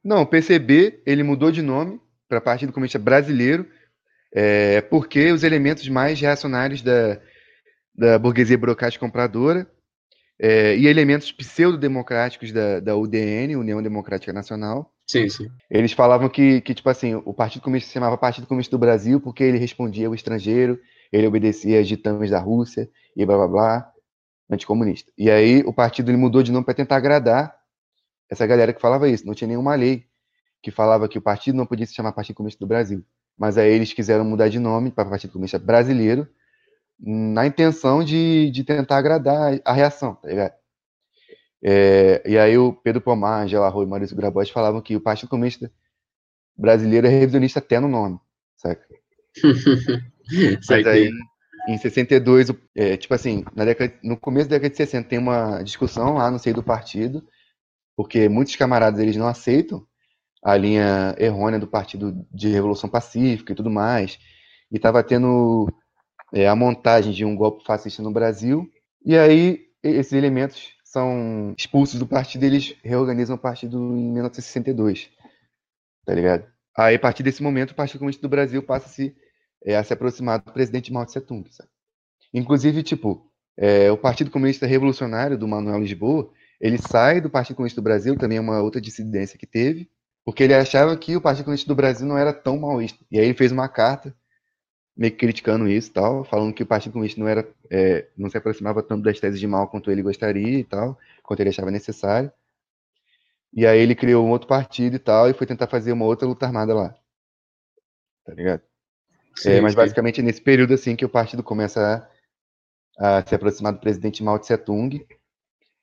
Não, o PCB, ele mudou de nome para Partido Comunista Brasileiro, é, porque os elementos mais reacionários da, da burguesia burocrática compradora é, e elementos pseudo-democráticos da, da UDN, União Democrática Nacional. Sim, sim. Eles falavam que, que, tipo assim, o Partido Comunista se chamava Partido Comunista do Brasil porque ele respondia ao estrangeiro, ele obedecia às ditames da Rússia e blá blá blá, anticomunista. E aí o partido ele mudou de nome para tentar agradar essa galera que falava isso. Não tinha nenhuma lei que falava que o partido não podia se chamar Partido Comunista do Brasil. Mas aí eles quiseram mudar de nome para Partido Comunista Brasileiro, na intenção de, de tentar agradar a reação, tá ligado? É, e aí o Pedro Pomar, Angela Rui e Maurício Grabois falavam que o Partido Comunista Brasileiro é revisionista até no nome, saca? Mas aí, em 62, é, tipo assim, na década, no começo da década de 60 tem uma discussão lá no seio do partido, porque muitos camaradas eles não aceitam a linha errônea do Partido de Revolução Pacífica e tudo mais. E estava tendo é, a montagem de um golpe fascista no Brasil. E aí esses elementos são expulsos do partido eles reorganizam o partido em 1962. Tá ligado? Aí, a partir desse momento, o Partido Comunista do Brasil passa a se, é, a se aproximar do presidente Mao Tse Tung. Inclusive, tipo, é, o Partido Comunista Revolucionário do Manuel Lisboa, ele sai do Partido Comunista do Brasil, também é uma outra dissidência que teve, porque ele achava que o Partido Comunista do Brasil não era tão maoísta. E aí ele fez uma carta meio que criticando isso tal, falando que o Partido Comunista não era, é, não se aproximava tanto das teses de Mao quanto ele gostaria e tal, quanto ele achava necessário. E aí ele criou um outro partido e tal, e foi tentar fazer uma outra luta armada lá. Tá ligado? Sim, é, mas sim. basicamente é nesse período assim que o partido começa a, a se aproximar do presidente Mao Tse Tung.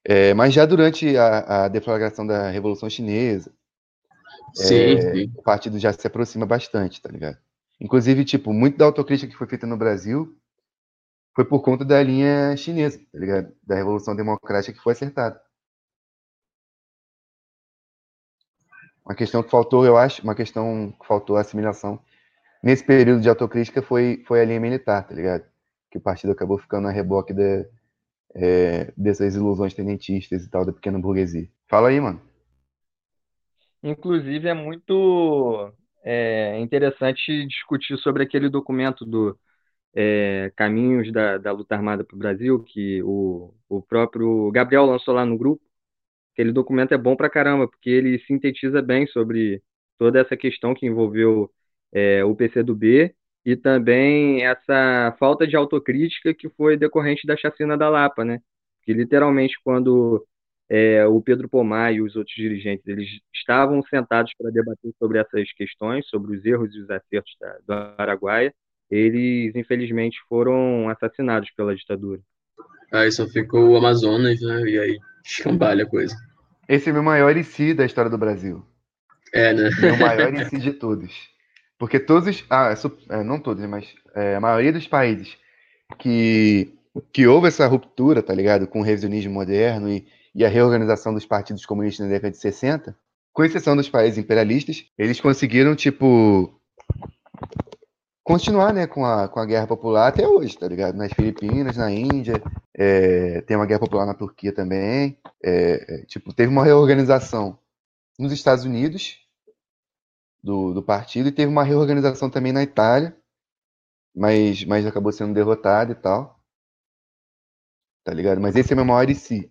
É, mas já durante a, a, deflagração da Revolução Chinesa, sim, é, o partido já se aproxima bastante, tá ligado? Inclusive, tipo, muito da autocrítica que foi feita no Brasil foi por conta da linha chinesa, tá ligado? Da Revolução Democrática que foi acertada. Uma questão que faltou, eu acho, uma questão que faltou a assimilação nesse período de autocrítica foi, foi a linha militar, tá ligado? Que o partido acabou ficando a reboque de, é, dessas ilusões tenentistas e tal da pequena burguesia. Fala aí, mano. Inclusive, é muito é, interessante discutir sobre aquele documento do é, Caminhos da, da Luta Armada para o Brasil, que o, o próprio Gabriel lançou lá no grupo, Aquele documento é bom pra caramba, porque ele sintetiza bem sobre toda essa questão que envolveu é, o PCdoB e também essa falta de autocrítica que foi decorrente da chacina da Lapa, né? Que literalmente quando é, o Pedro Pomar e os outros dirigentes eles estavam sentados para debater sobre essas questões, sobre os erros e os acertos da, do Araguaia, eles infelizmente foram assassinados pela ditadura. Aí só ficou o Amazonas, né? E aí escambalha a coisa. Esse é o meu maior IC da história do Brasil. É, né? Meu maior IC de todos. Porque todos os. Ah, é, não todos, mas é, a maioria dos países que, que houve essa ruptura, tá ligado? Com o revisionismo moderno e, e a reorganização dos partidos comunistas na década de 60, com exceção dos países imperialistas, eles conseguiram, tipo, continuar né, com, a, com a guerra popular até hoje, tá ligado? Nas Filipinas, na Índia, é, tem uma guerra popular na Turquia também. É, é, tipo, teve uma reorganização nos Estados Unidos do, do partido e teve uma reorganização também na Itália, mas, mas acabou sendo derrotado e tal. Tá ligado? Mas esse é meu maior si.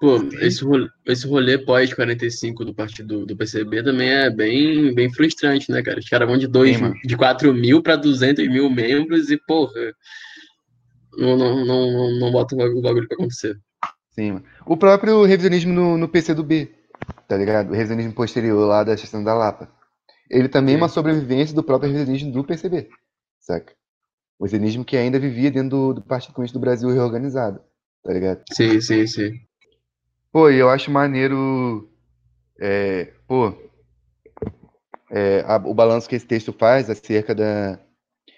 Pô, esse rolê, esse rolê pós-45 do partido do PCB também é bem, bem frustrante, né, cara? Os caras vão de, dois, Sim, de 4 mil para 200 mil membros e, porra, não, não, não, não bota o bagulho pra acontecer. Sim, mano. O próprio revisionismo no, no PCdoB, tá ligado? O revisionismo posterior lá da gestão da Lapa. Ele também sim. é uma sobrevivência do próprio revisionismo do PCB, saca? O revisionismo que ainda vivia dentro do, do Partido Comunista do Brasil reorganizado, tá ligado? Sim, sim, sim. Pô, eu acho maneiro. É, pô, é, a, o balanço que esse texto faz acerca da,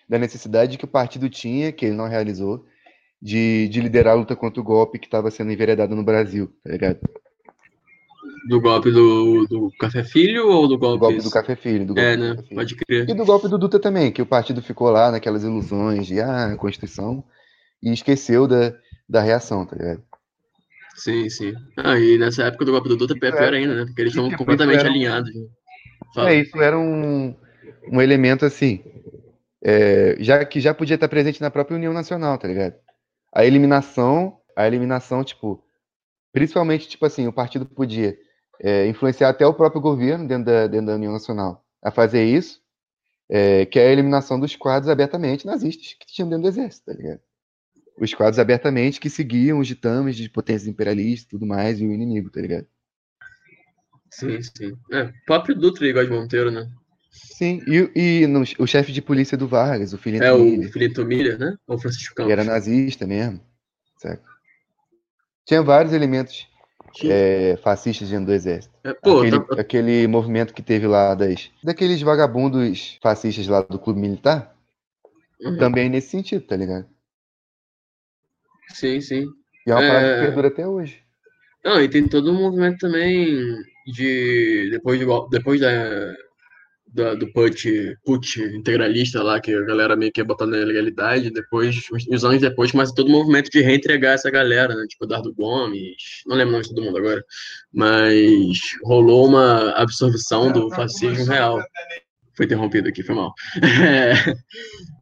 da necessidade que o partido tinha, que ele não realizou, de, de liderar a luta contra o golpe que estava sendo enveredado no Brasil, tá ligado? Do golpe do, do Café Filho ou do golpe? Do golpe do Café Filho. Do golpe é, né? Pode crer. E do golpe do Duta também, que o partido ficou lá naquelas ilusões de ah, Constituição e esqueceu da, da reação, tá ligado? Sim, sim. Ah, e nessa época do golpe do Dutra é pior ainda, né? Porque eles estão completamente um... alinhados. Fala. É, isso era um, um elemento assim, é, já que já podia estar presente na própria União Nacional, tá ligado? A eliminação, a eliminação, tipo, principalmente, tipo assim, o partido podia é, influenciar até o próprio governo dentro da, dentro da União Nacional a fazer isso, é, que é a eliminação dos quadros abertamente nazistas que tinham dentro do exército, tá ligado? Os quadros abertamente que seguiam os ditames de potências imperialistas e tudo mais, e o inimigo, tá ligado? Sim, sim. É, o próprio Dutra igual de Monteiro, né? Sim, e, e no, o chefe de polícia do Vargas, o Filinto É, o Filinto Miller, né? Ou Francisco Campos. era nazista mesmo, certo? Tinha vários elementos é, fascistas dentro do exército. É, pô, aquele, tá... aquele movimento que teve lá das, daqueles vagabundos fascistas lá do clube militar, uhum. também nesse sentido, tá ligado? Sim, sim. E é uma parada que é. perdura até hoje. Não, e tem todo um movimento também de. Depois, de, depois da, do, do put, put integralista lá, que a galera meio que ia botar na legalidade, depois, uns anos depois, começa todo o movimento de reentregar essa galera, né? Tipo, Dardo Gomes, não lembro o nome de todo mundo agora, mas rolou uma absorção do fascismo real. Foi interrompido aqui, foi mal. É,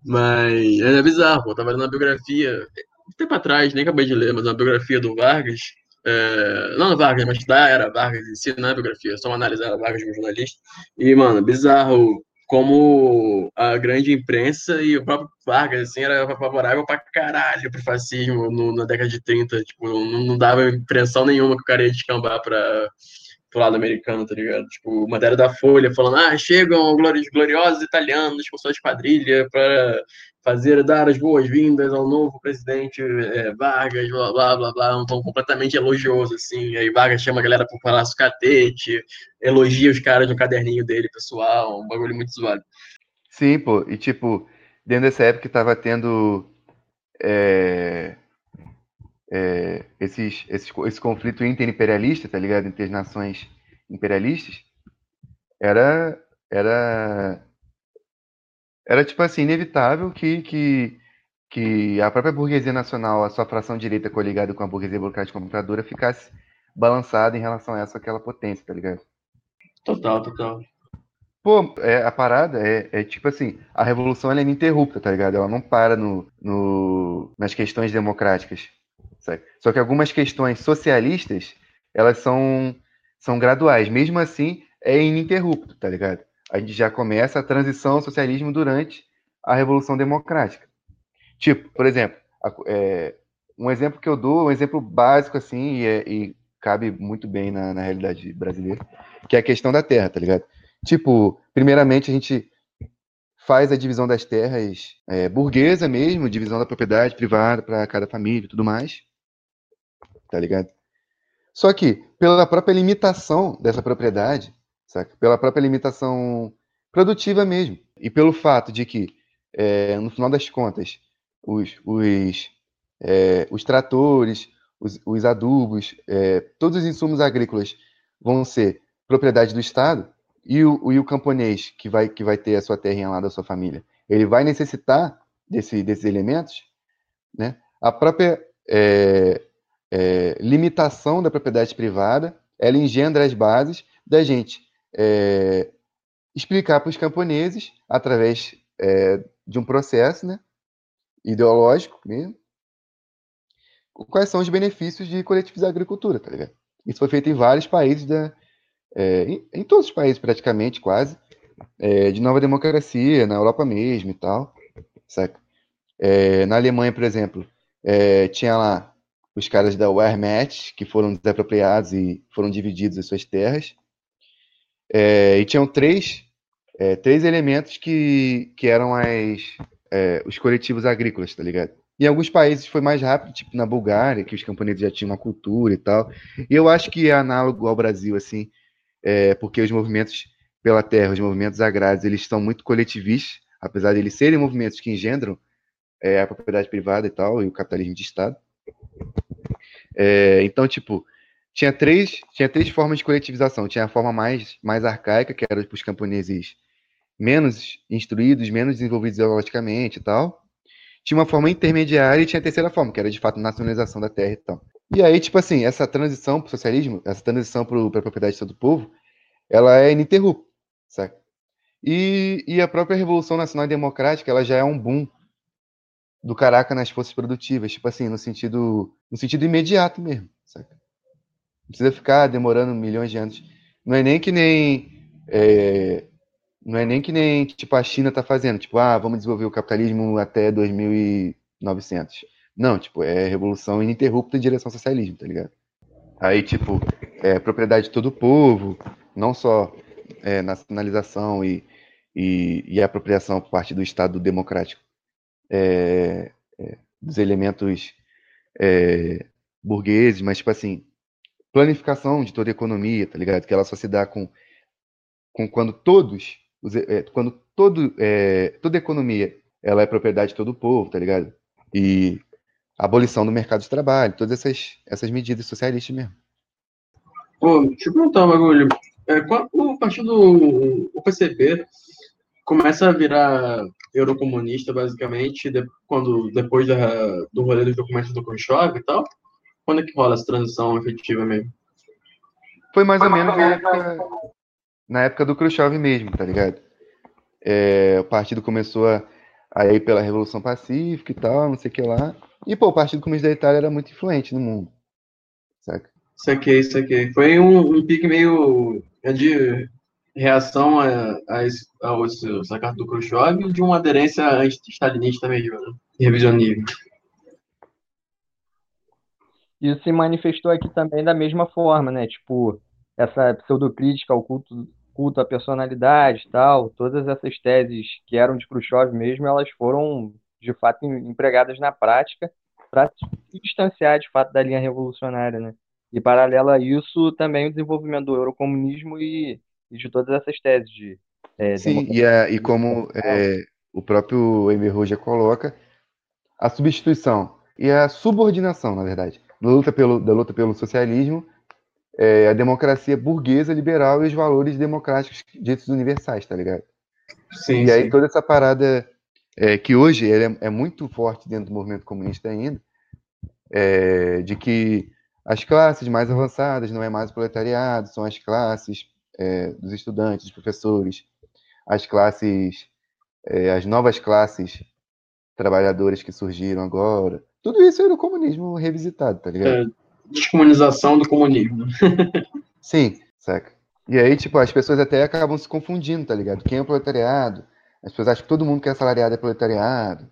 mas é bizarro, pô, eu tava lendo uma biografia, um tempo atrás, nem acabei de ler, mas uma biografia do Vargas, é, não Vargas, mas da era Vargas em si, não é biografia, só uma análise da Vargas como jornalista. E, mano, bizarro como a grande imprensa e o próprio Vargas, assim, era favorável pra caralho pro fascismo no, na década de 30. Tipo, não, não dava impressão nenhuma que o cara ia descambar pra, pro lado americano, tá ligado? Tipo, matéria da Folha falando, ah, chegam gloriosos italianos com sua esquadrilha para fazer, dar as boas-vindas ao novo presidente é, Vargas, blá, blá, blá, blá, um tom completamente elogioso, assim, aí Vargas chama a galera pro Palácio Catete, elogia os caras no caderninho dele, pessoal, um bagulho muito zoado. Sim, pô, e tipo, dentro dessa época tava tendo é, é, esses, esses, esse conflito interimperialista, tá ligado, entre as nações imperialistas, era, era era tipo assim, inevitável que, que, que a própria burguesia nacional, a sua fração direita coligada com a burguesia burocrática computadora, ficasse balançada em relação a essa aquela potência, tá ligado? Total, total. Pô, é, a parada é, é, tipo assim, a revolução ela é ininterrupta, tá ligado? Ela não para no, no, nas questões democráticas. Sabe? Só que algumas questões socialistas, elas são, são graduais. Mesmo assim, é ininterrupto, tá ligado? A gente já começa a transição ao socialismo durante a Revolução Democrática. Tipo, por exemplo, é, um exemplo que eu dou, um exemplo básico assim, e, é, e cabe muito bem na, na, realidade brasileira, que é a questão da terra, tá ligado? Tipo, primeiramente a gente faz a divisão das terras é, burguesa mesmo, divisão da propriedade privada para cada família e tudo mais, tá ligado? Só que, pela própria limitação dessa propriedade, saca? Pela própria limitação produtiva mesmo. E pelo fato de que, é, no final das contas, os, os, é, os tratores, os, os adubos, é, todos os insumos agrícolas vão ser propriedade do Estado, e o, e o camponês que vai, que vai ter a sua terrinha lá da sua família, ele vai necessitar desse, desses elementos, né? A própria é, é, limitação da propriedade privada, ela engendra as bases da gente é, explicar para os camponeses, através é, de um processo né, ideológico mesmo, quais são os benefícios de coletivizar a agricultura, tá ligado? Isso foi feito em vários países, da, é, em, em, todos os países praticamente, quase, é, de nova democracia, na Europa mesmo e tal, saca? É, na Alemanha, por exemplo, é, tinha lá os caras da Wehrmacht, que foram desapropriados e foram divididos as suas terras, é, e tinham três, é, três elementos que, que eram as, é, os coletivos agrícolas, tá ligado? Em alguns países foi mais rápido, tipo na Bulgária, que os camponeses já tinham uma cultura e tal. E eu acho que é análogo ao Brasil, assim, é, porque os movimentos pela terra, os movimentos agrários, eles são muito coletivistas, apesar de eles serem movimentos que engendram é, a propriedade privada e tal, e o capitalismo de Estado. É, então, tipo, tinha três, tinha três formas de coletivização. Tinha a forma mais, mais arcaica, que era para os camponeses menos instruídos, menos desenvolvidos ideologicamente e tal. Tinha uma forma intermediária e tinha a terceira forma, que era de fato nacionalização da terra e tal. E aí, tipo assim, essa transição para o socialismo, essa transição para a propriedade de todo o povo, ela é ininterrupta, sabe? E, e a própria Revolução Nacional Democrática, ela já é um boom do caraca nas forças produtivas, tipo assim, no sentido, no sentido imediato mesmo? Não precisa ficar demorando milhões de anos. Não é nem que nem. É, não é nem que nem tipo a China está fazendo, tipo, ah, vamos desenvolver o capitalismo até 2900. Não, tipo, é revolução ininterrupta em direção ao socialismo, tá ligado? Aí, tipo, é propriedade de todo o povo, não só é, nacionalização e, e, e, apropriação por parte do Estado democrático é, é, dos elementos é, burgueses, mas, tipo assim, planificação de toda a economia, tá ligado? Que ela só se dá com, com quando todos, os, é, quando todo, é, toda a economia ela é propriedade de todo o povo, tá ligado? E abolição do mercado de trabalho, todas essas, essas medidas socialistas mesmo. Pô, deixa eu perguntar um bagulho. É, qual, o partido, o PCB, começa a virar eurocomunista, basicamente, de, quando, depois da, do rolê dos documentos do Khrushchev e tal? Quando é que rola essa transição efetiva mesmo? Foi mais ou menos na época, na época do Khrushchev mesmo, tá ligado? É, o partido começou a, a ir pela Revolução Pacífica e tal, não sei o que lá. E, pô, o Partido Comunista da Itália era muito influente no mundo, saca? Saquei, saquei. Foi um, um pique meio é de reação a, a, ao sacato do Khrushchev e de uma aderência anti-stalinista mesmo, né? revisionismo. Isso se manifestou aqui também da mesma forma, né? Tipo, essa pseudocrítica ao culto, culto à personalidade tal, todas essas teses que eram de Khrushchev mesmo, elas foram de fato empregadas na prática para se distanciar de fato da linha revolucionária, né? E paralelo a isso também o desenvolvimento do eurocomunismo e, e de todas essas teses de é, Sim, e, a, e como é, o próprio Emerson já coloca, a substituição e a subordinação, na verdade, da luta pelo, da luta pelo socialismo, é, a democracia burguesa, liberal e os valores democráticos ditos universais, tá ligado? Sim, e aí toda essa parada é, que hoje é, é, muito forte dentro do movimento comunista ainda, é, de que as classes mais avançadas não é mais o proletariado, são as classes é, dos estudantes, dos professores, as classes, é, as novas classes trabalhadoras que surgiram agora. Tudo isso era o comunismo revisitado, tá ligado? É, descomunização do comunismo. Sim, saca. E aí, tipo, as pessoas até acabam se confundindo, tá ligado? Quem é o proletariado? As pessoas acham que todo mundo que é assalariado é proletariado,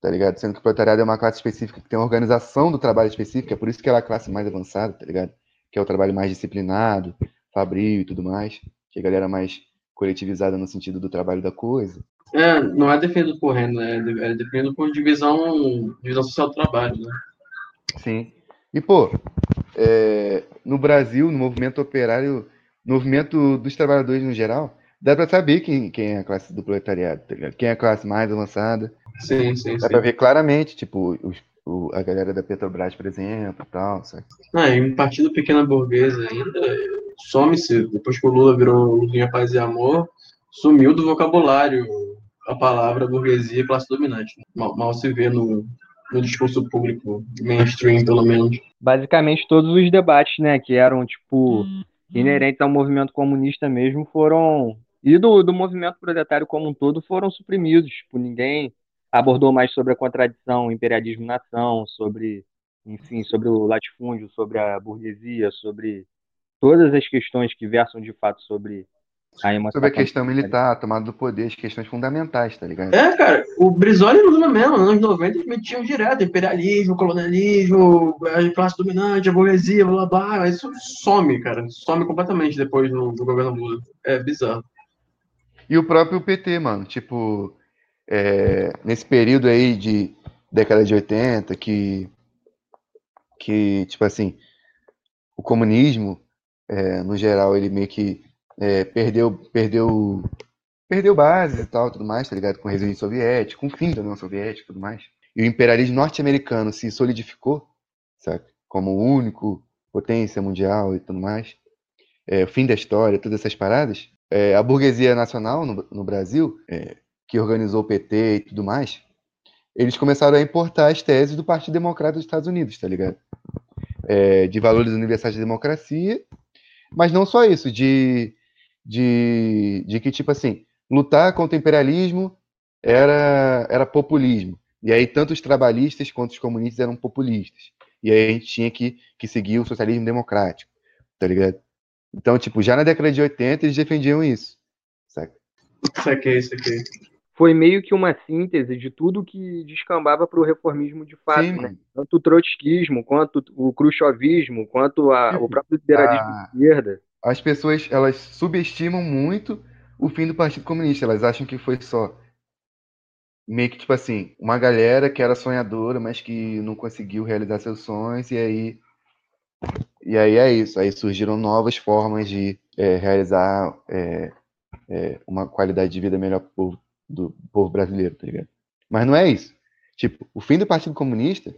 tá ligado? Sendo que o proletariado é uma classe específica que tem uma organização do trabalho específica, é por isso que ela é a classe mais avançada, tá ligado? Que é o trabalho mais disciplinado, fabril e tudo mais, que é a galera mais coletivizada no sentido do trabalho da coisa. É, não é definido por renda, é, é definido por divisão, divisão social do trabalho, né? Sim. E, pô, é, no Brasil, no movimento operário, no movimento dos trabalhadores no geral, dá para saber quem, quem é a classe do proletariado, tá ligado? Quem é a classe mais avançada. Sim, sim, Dá para ver claramente, tipo, os, o, a galera da Petrobras, por exemplo, tal, sabe? Ah, e um partido pequena burguesa ainda some-se, depois que o Lula virou linha paz e amor, sumiu do vocabulário a palavra burguesia e classe dominante. Mal, mal se vê no, no discurso público mainstream, pelo menos. Basicamente, todos os debates, né, que eram, tipo, hum, inerentes ao movimento comunista mesmo, foram e do, do movimento proletário como um todo foram suprimidos. Tipo, ninguém abordou mais sobre a contradição imperialismo-nação, sobre, enfim, sobre o latifúndio, sobre a burguesia, sobre todas as questões que versam de fato sobre a. Sobre a questão militar, a tomada do poder, as questões fundamentais, tá ligado? É, cara, o Brizola e mesmo, nos anos 90 eles metiam direto imperialismo, colonialismo, a classe dominante, a burguesia, blá blá blá, isso some, cara, some completamente depois do, do governo Lula. É bizarro. E o próprio PT, mano, tipo, é, nesse período aí de década de 80, que, que tipo assim, o comunismo, é, no geral, ele meio que é, perdeu, perdeu, perdeu base e tal, tudo mais, tá ligado? Com o regime soviético, com o fim da União Soviética e tudo mais. E o imperialismo norte-americano se solidificou, sabe? Como o único potência mundial e tudo mais. É, o fim da história, todas essas paradas é, a burguesia nacional no, no Brasil, é, que organizou o PT e tudo mais, eles começaram a importar as teses do Partido Democrata dos Estados Unidos, tá ligado? É, de valores universais da democracia, mas não só isso, de, de, de que, tipo assim, lutar contra o imperialismo era, era populismo. E aí, tanto os trabalhistas quanto os comunistas eram populistas. E aí a gente tinha que, que seguir o socialismo democrático, tá ligado? Então, tipo, já na década de 80 eles defendiam isso. Saca? Saquei, saquei. Foi meio que uma síntese de tudo que descambava para o reformismo de fato, Sim, né? Tanto o trotskismo, quanto o khrushchevismo, quanto a, o próprio liberalismo a... de esquerda. As pessoas, elas subestimam muito o fim do Partido Comunista. Elas acham que foi só meio que, tipo assim, uma galera que era sonhadora, mas que não conseguiu realizar seus sonhos, e aí e aí é isso, aí surgiram novas formas de é, realizar é, é, uma qualidade de vida melhor pro do povo brasileiro, tá ligado? Mas não é isso. Tipo, o fim do Partido Comunista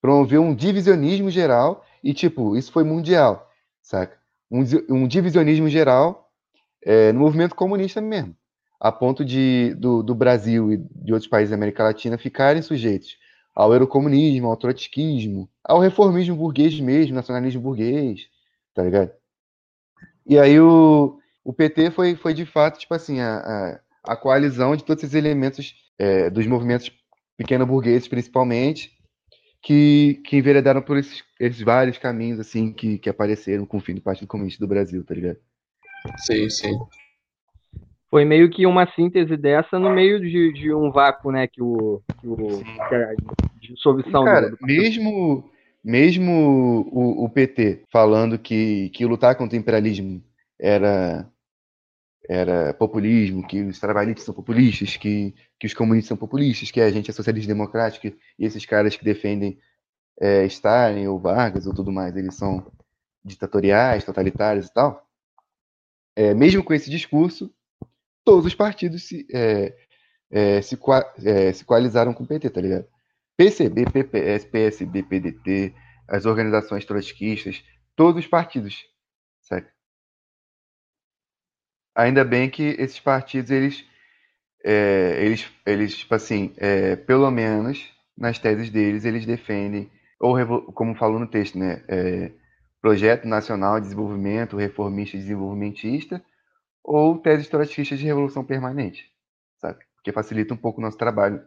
promoveu um divisionismo geral e, tipo, isso foi mundial, saca? Um, um divisionismo geral é, no movimento comunista mesmo, a ponto de do, do, Brasil e de outros países da América Latina ficarem sujeitos ao eurocomunismo, ao trotskismo, ao reformismo burguês mesmo, nacionalismo burguês, tá ligado? E aí o, o PT foi, foi de fato, tipo assim, a, a, a coalizão de todos esses elementos é, dos movimentos pequeno-burgueses, principalmente, que, que enveredaram por esses, esses vários caminhos, assim, que, que apareceram com o fim do Partido Comunista do Brasil, tá ligado? Sim, sim. Foi meio que uma síntese dessa no meio de, de um vácuo, né, que o, que o que a dissolução cara, do, mesmo mesmo o, o, PT falando que, que lutar contra o imperialismo era era populismo, que os trabalhistas são populistas, que, que os comunistas são populistas, que a gente é socialista democrática e esses caras que defendem é, Stalin ou Vargas ou tudo mais, eles são ditatoriais, totalitários e tal. É, mesmo com esse discurso, todos os partidos se, é, é se, é, se coalizaram com o PT, tá ligado? PCB, PPS, PSB, PDT, as organizações trotskistas, todos os partidos, certo? Ainda bem que esses partidos, eles, é, eles, eles tipo assim, é, pelo menos nas teses deles, eles defendem, ou como falou no texto, né, é, Projeto Nacional de Desenvolvimento Reformista e Desenvolvimentista, ou teses trotskistas de revolução permanente, sabe? Porque facilita um pouco o nosso trabalho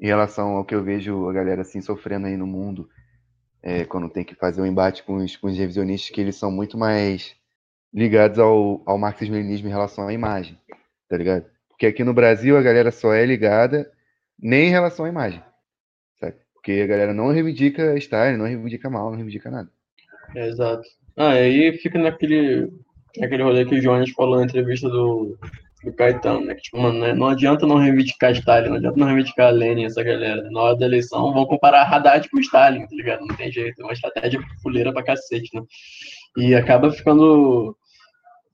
em relação ao que eu vejo a galera assim sofrendo aí no mundo, é, quando tem que fazer um embate com os, com os revisionistas, que eles são muito mais ligados ao, ao marxismo-leninismo em relação à imagem, tá ligado? Porque aqui no Brasil a galera só é ligada nem em relação à imagem, sabe? Porque a galera não reivindica Stalin, não reivindica mal, não reivindica nada. É, exato. Ah, e aí fica naquele, naquele rolê que o Jones falou na entrevista do, do Caetano, né? Que, tipo, mano, né? não adianta não reivindicar Stalin, não adianta não reivindicar Lenin, essa galera. Na hora da eleição vão comparar Haddad com Stalin, tá ligado? Não tem jeito, é uma estratégia fuleira pra cacete, né? E acaba ficando.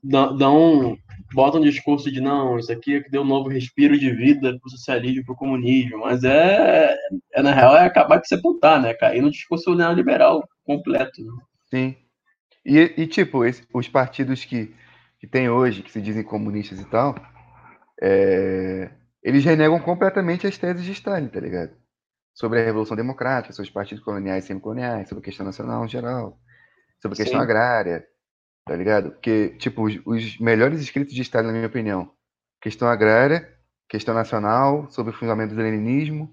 Dá, um. Bota um discurso de não, isso aqui é que deu um novo respiro de vida pro socialismo, pro comunismo, mas é, é na real, é acabar de sepultar, né? Cair no discurso neoliberal completo. Né? Sim. E, e tipo, esse, os partidos que que tem hoje, que se dizem comunistas e tal, é, eles renegam completamente as teses de Stalin, tá ligado? Sobre a Revolução Democrática, sobre os partidos coloniais e semicoloniais, sobre a questão nacional em geral, sobre a questão Sim. agrária, tá ligado? Porque, tipo, os, os, melhores escritos de Stalin, na minha opinião, questão agrária, questão nacional, sobre o fundamento do leninismo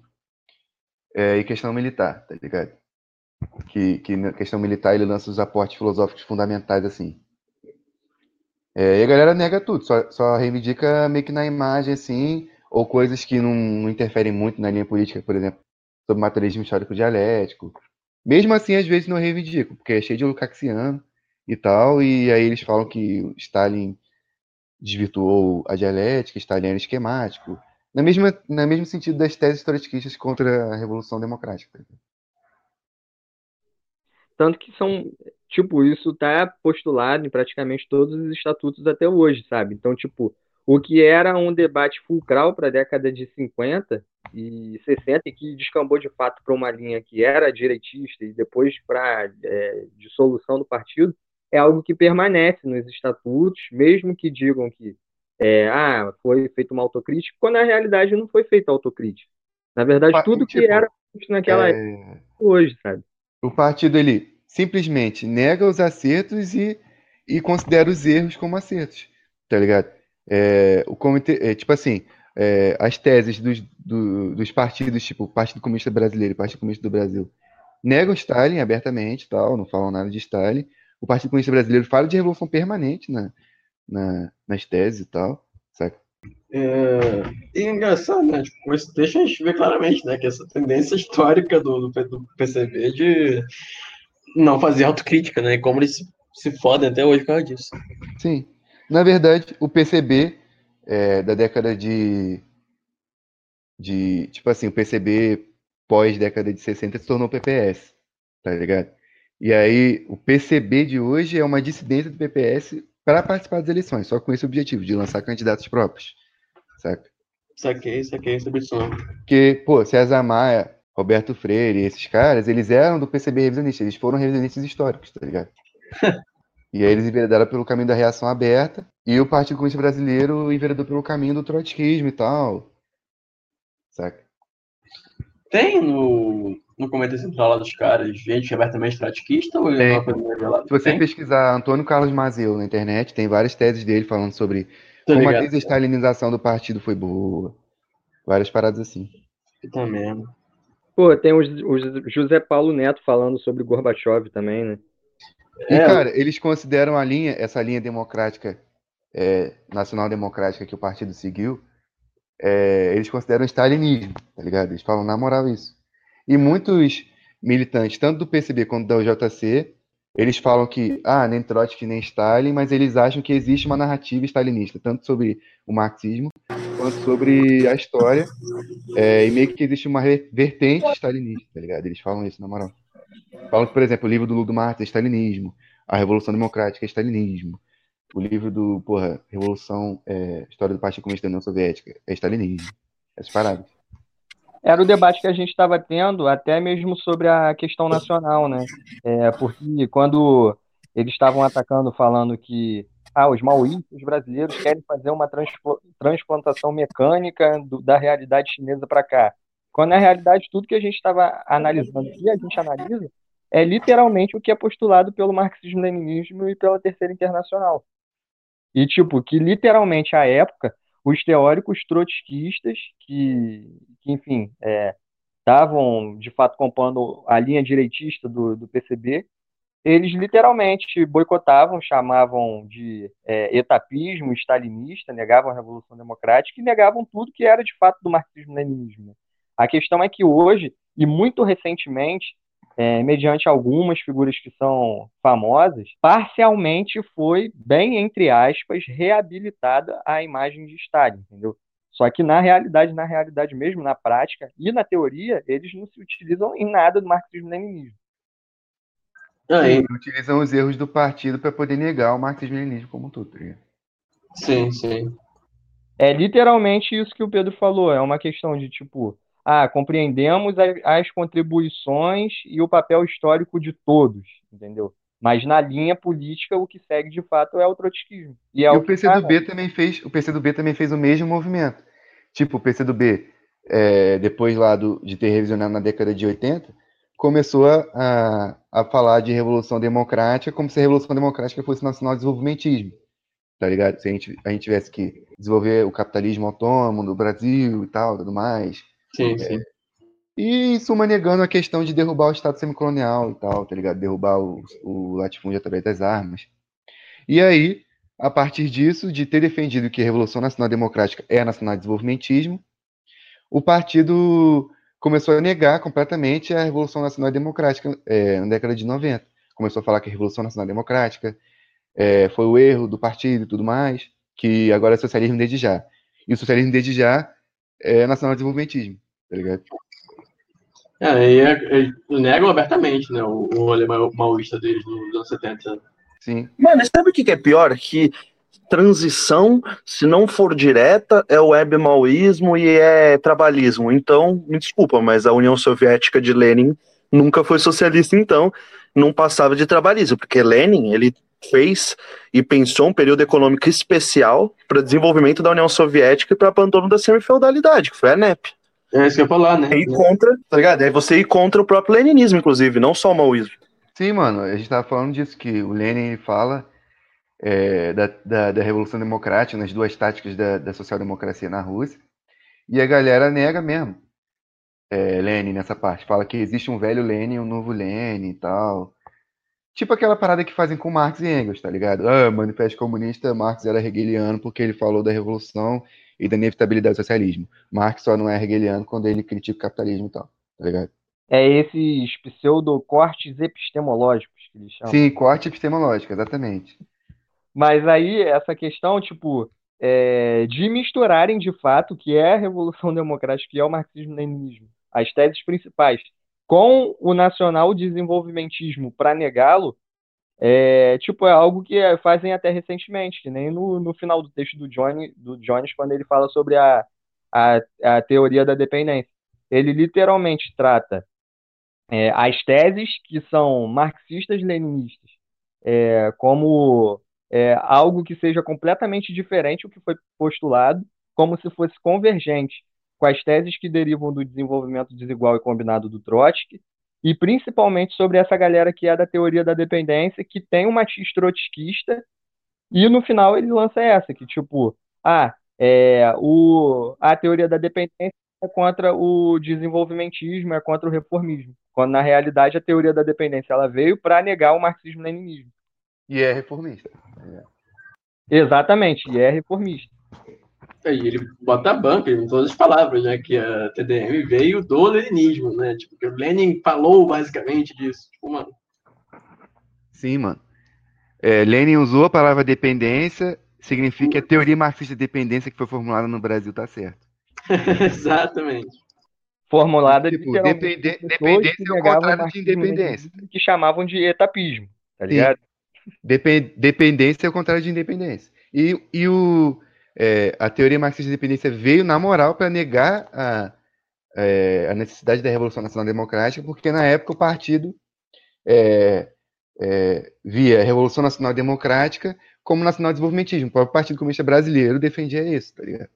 é, e questão militar, tá ligado? Que, que na questão militar ele lança os aportes filosóficos fundamentais, assim. É, e a galera nega tudo, só, só reivindica meio que na imagem, assim, ou coisas que não, não interferem muito na linha política, por exemplo, sobre materialismo histórico dialético. Mesmo assim, às vezes não reivindico, porque é cheio de lucaxiano e tal, e aí eles falam que Stalin desvirtuou a dialética, Stalin era esquemático, na mesma, no mesmo sentido das teses trotskistas contra a Revolução Democrática. Tanto que são tipo, isso está postulado em praticamente todos os estatutos até hoje, sabe? Então, tipo, o que era um debate fulcral para a década de 50 e 60 e que descambou de fato para uma linha que era direitista e depois para é, dissolução do partido, é algo que permanece nos estatutos, mesmo que digam que é, ah, foi feita uma autocrítica, quando na realidade não foi feita autocrítica. Na verdade, tudo tipo, que era naquela é... época, hoje, sabe? O partido, ele simplesmente nega os acertos e, e considera os erros como acertos, tá ligado? É, o comitê, é, tipo assim, é, as teses dos, do, dos partidos, tipo Partido Comunista Brasileiro e Partido Comunista do Brasil, negam Stalin abertamente, tal, não falam nada de Stalin. O Partido Comunista Brasileiro fala de revolução permanente na, na, nas teses e tal, saca? É, é engraçado, né? Tipo, isso deixa a gente ver claramente, né? Que essa tendência histórica do, do, PCB de não fazer autocrítica, né? Como eles se fodem até hoje por causa disso. Sim. Na verdade, o PCB é, da década de, de. Tipo assim, o PCB pós-década de 60 se tornou PPS, tá ligado? E aí, o PCB de hoje é uma dissidência do PPS para participar das eleições, só com esse objetivo, de lançar candidatos próprios, saca? Saquei, saquei, sobre isso. Porque, pô, César Maia Roberto Freire, esses caras, eles eram do PCB revisionista, eles foram revisionistas históricos, tá ligado? e aí eles enveredaram pelo caminho da reação aberta E o Partido Comunista Brasileiro enveredou pelo caminho do trotskismo e tal. Saca? Tem no, no Comitê Central lá dos caras gente abertamente trotskista ou é uma coisa? Se você Tem? pesquisar Antônio Carlos Mazeu na internet, tem várias teses dele falando sobre Tô como a ligado. desestalinização do partido foi boa. Várias paradas assim. Puta merda. Pô, tem o, o José Paulo Neto falando sobre Gorbachev também, né? E, É, cara, eles consideram a linha, essa linha democrática, é, nacional democrática que o partido seguiu, é, eles consideram stalinismo, tá ligado? Eles falam na moral isso. E muitos militantes, tanto do PCB quanto da UJC, eles falam que, ah, nem Trotsky nem Stalin, mas eles acham que existe uma narrativa stalinista, tanto sobre o marxismo quanto sobre a história, é, e meio que existe uma vertente stalinista, tá ligado? Eles falam isso na moral. Falam que, por exemplo, o livro do Ludo Marx é stalinismo, a Revolução Democrática é stalinismo, o livro do, porra, Revolução, é, História do Partido Comunista da União Soviética é stalinismo. Essas paradas. Era o debate que a gente estava tendo, até mesmo sobre a questão nacional, né? É, porque quando eles estavam atacando, falando que ah, os maoístas brasileiros querem fazer uma transpla- transplantação mecânica do- da realidade chinesa para cá. Quando, na realidade, tudo que a gente estava analisando e a gente analisa é literalmente o que é postulado pelo marxismo-leninismo e pela Terceira Internacional. E, tipo, que literalmente, à época, os teóricos trotskistas, que, que enfim, é, estavam, de fato, compondo a linha direitista do, do PCB, eles literalmente boicotavam, chamavam de é, etapismo stalinista, negavam a Revolução Democrática e negavam tudo que era, de fato, do marxismo-leninismo. né? A questão é que hoje, e muito recentemente, é, mediante algumas figuras que são famosas, parcialmente foi, bem entre aspas, reabilitada a imagem de Stalin, entendeu? Só que na realidade, na realidade mesmo, na prática e na teoria, eles não se utilizam em nada do marxismo-leninismo. Ah, Sim, e- utilizam os erros do partido para poder negar o marxismo-leninismo como um todo. tá sim, sim. É literalmente isso que o Pedro falou, é uma questão de tipo, ah, compreendemos as, contribuições e o papel histórico de todos, entendeu? Mas na linha política o que segue de fato é o trotskismo. E é E o o PCdoB também fez, o PCdoB também fez o mesmo movimento. Tipo, o PCdoB, é, depois lá do, de ter revisionado na década de 80, começou a, a, falar de revolução democrática como se a revolução democrática fosse nacional desenvolvimentismo. Tá ligado? Se a gente, a gente tivesse que desenvolver o capitalismo autônomo no Brasil e tal, tudo mais. Sim, sim. E em suma negando a questão de derrubar o Estado semicolonial e tal, tá ligado? Derrubar o, o latifúndio através das armas. E aí, a partir disso, de ter defendido que a Revolução Nacional Democrática é nacional desenvolvimentismo, o partido começou a negar completamente a Revolução Nacional Democrática é, na década de 90. Começou a falar que a Revolução Nacional Democrática é, foi o erro do partido e tudo mais, que agora é socialismo desde já. E o socialismo desde já é nacional desenvolvimentismo, tá ligado? É, e é- eles negam abertamente, né, o, o rolê maoísta deles nos anos 70. Sim. Mano, e sabe o que que é pior? Que transição, se não for direta, é web maoísmo e é trabalhismo. Então, me desculpa, mas a União Soviética de Lenin nunca foi socialista, então não passava de trabalhismo, porque Lenin, ele fez e pensou um período econômico especial para desenvolvimento da União Soviética e para abandono da semifeudalidade, que foi a NEP. É isso que eu ia falar, né? E contra, tá ligado? É você ir contra o próprio leninismo, inclusive, não só o maoísmo. Sim, mano, a gente tava falando disso, que o Lenin ele fala é, da, da, da Revolução Democrática, nas duas táticas da, da social-democracia na Rússia, e a galera nega mesmo é, Lenin nessa parte. Fala que existe um velho Lenin e um novo Lenin e tal. Tipo aquela parada que fazem com Marx e Engels, tá ligado? Ah, manifesto comunista, Marx era hegeliano porque ele falou da revolução e da inevitabilidade do socialismo. Marx só não é hegeliano quando ele critica o capitalismo e tal, tá ligado? É esses pseudo-cortes epistemológicos que eles chamam. Sim, corte epistemológico, exatamente. Mas aí, essa questão, tipo, é, de misturarem de fato o que é a Revolução Democrática e é o marxismo-leninismo, as teses principais, com o nacional desenvolvimentismo para negá-lo, é, tipo, é algo que é, fazem até recentemente, que nem no, no final do texto do, Johnny, do Jones, quando ele fala sobre a, a, a teoria da dependência. Ele literalmente trata é, as teses que são marxistas-leninistas é, como é, algo que seja completamente diferente do que foi postulado, como se fosse convergente com as teses que derivam do desenvolvimento desigual e combinado do Trotsky, e principalmente sobre essa galera que é da teoria da dependência, que tem uma matiz trotskista, e no final ele lança essa, que tipo, ah, é, o, a teoria da dependência é contra o desenvolvimentismo, é contra o reformismo, quando na realidade a teoria da dependência ela veio para negar o marxismo-leninismo. E é reformista. É. Exatamente, e é reformista. Aí ele bota a banca em todas as palavras, né? Que a TDM veio do leninismo, né? Tipo, que o Lenin falou basicamente disso. Tipo, mano. Sim, mano. É, Lenin usou a palavra dependência, significa que a teoria marxista de dependência que foi formulada no Brasil tá certo. Exatamente. Formulada tipo, de depende, dependência é o contrário de independência. Que chamavam de etapismo, tá ligado? Depend, dependência é o contrário de independência. E, e o, é, a teoria marxista de independência veio, na moral, para negar a, é, a necessidade da Revolução Nacional Democrática, porque na época o partido é, é via a Revolução Nacional Democrática como nacional desenvolvimentismo. O próprio Partido Comunista Brasileiro defendia isso, tá ligado?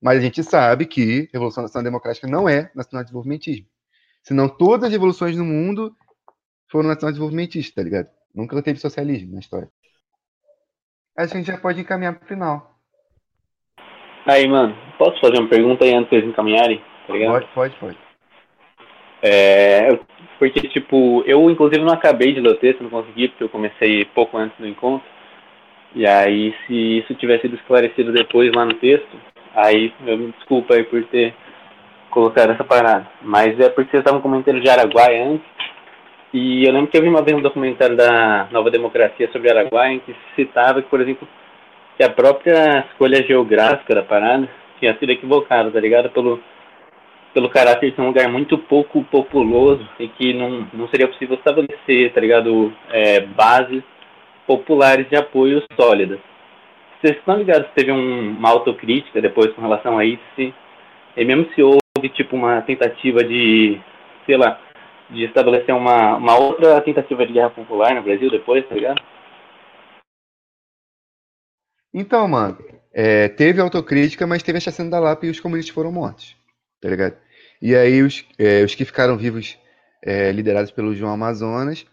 Mas a gente sabe que Revolução Nacional Democrática não é nacional desenvolvimentismo. Senão todas as revoluções no mundo foram nacional desenvolvimentistas, tá ligado? Nunca teve socialismo na história. A gente já pode encaminhar pro final. Aí, mano, posso fazer uma pergunta aí antes de vocês encaminharem? Tá? Pode, pode, pode. É, porque, tipo, eu inclusive não acabei de ler o texto, não consegui, porque eu comecei pouco antes do encontro. E aí, se isso tivesse sido esclarecido depois lá no texto, aí eu me desculpa aí por ter colocado essa parada. Mas é porque vocês estavam comentando de Araguaia antes, e eu lembro que eu vi uma vez um documentário da Nova Democracia sobre Araguaia, em que citava que, por exemplo, que a própria escolha geográfica da parada tinha sido equivocada, tá ligado? Pelo, pelo caráter de ser um lugar muito pouco populoso e que não, não seria possível estabelecer, tá ligado? É, bases populares de apoio sólidas. Vocês estão ligados que teve um, uma autocrítica depois com relação a isso? E mesmo se houve, tipo, uma tentativa de, sei lá, de estabelecer uma, uma outra tentativa de guerra popular no Brasil depois, tá ligado? Então, mano, é, teve autocrítica, mas teve a chacina da Lapa e os comunistas foram mortos, tá ligado? E aí os, é, os que ficaram vivos, é, liderados pelo João Amazonas,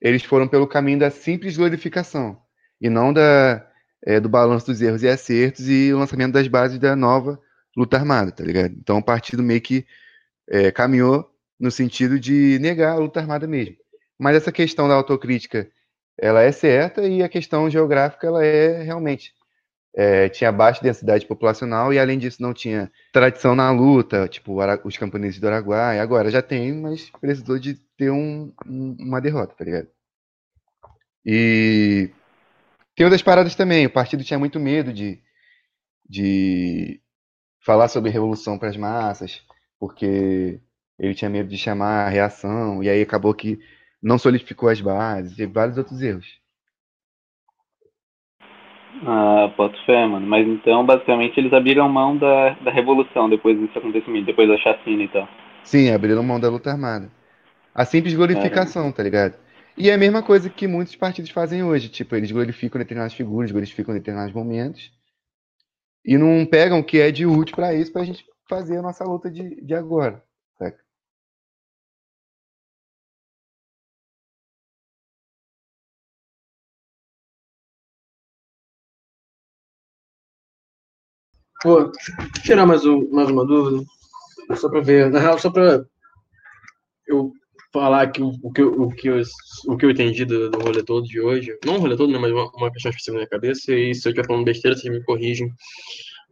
eles foram pelo caminho da simples glorificação, e não da, é, do balanço dos erros e acertos e o lançamento das bases da nova luta armada, tá ligado? Então o partido meio que é, caminhou no sentido de negar a luta armada mesmo. Mas essa questão da autocrítica, ela é certa e a questão geográfica, ela é realmente é, tinha baixa densidade populacional e além disso não tinha tradição na luta, tipo os camponeses do Araguaia. Agora já tem, mas precisou de ter um, um, uma derrota, tá ligado? E tem outras paradas também. O partido tinha muito medo de, de falar sobre revolução para as massas, porque ele tinha medo de chamar a reação, e aí acabou que não solidificou as bases, teve vários outros erros. Ah, boto fé, mano. Mas então, basicamente, eles abriram mão da, da revolução depois desse acontecimento, depois da chacina e tal. Sim, abriram mão da luta armada. A simples glorificação, tá ligado? E é a mesma coisa que muitos partidos fazem hoje. Tipo, eles glorificam determinadas figuras, glorificam determinados momentos. E não pegam o que é de útil para isso, pra gente fazer a nossa luta de, de agora. Pô, tirar mais, um, mais uma dúvida, só para ver. Na real, só para eu falar aqui o que, o, que eu, o que eu entendi do, do rolê todo de hoje. Não o rolê todo, né, mas uma, uma questão específica na minha cabeça. E se eu estiver falando besteira, vocês me corrigem.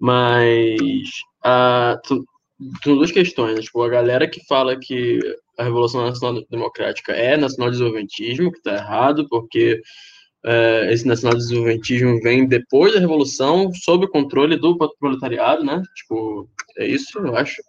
Mas a, são duas questões. Né? Tipo, a galera que fala que a Revolução Nacional Democrática é nacional desenvolvimentismo, que está errado, porque é, esse nacional-desenvolvimentismo vem depois da Revolução, sob o controle do proletariado, né? Tipo, é isso, eu acho.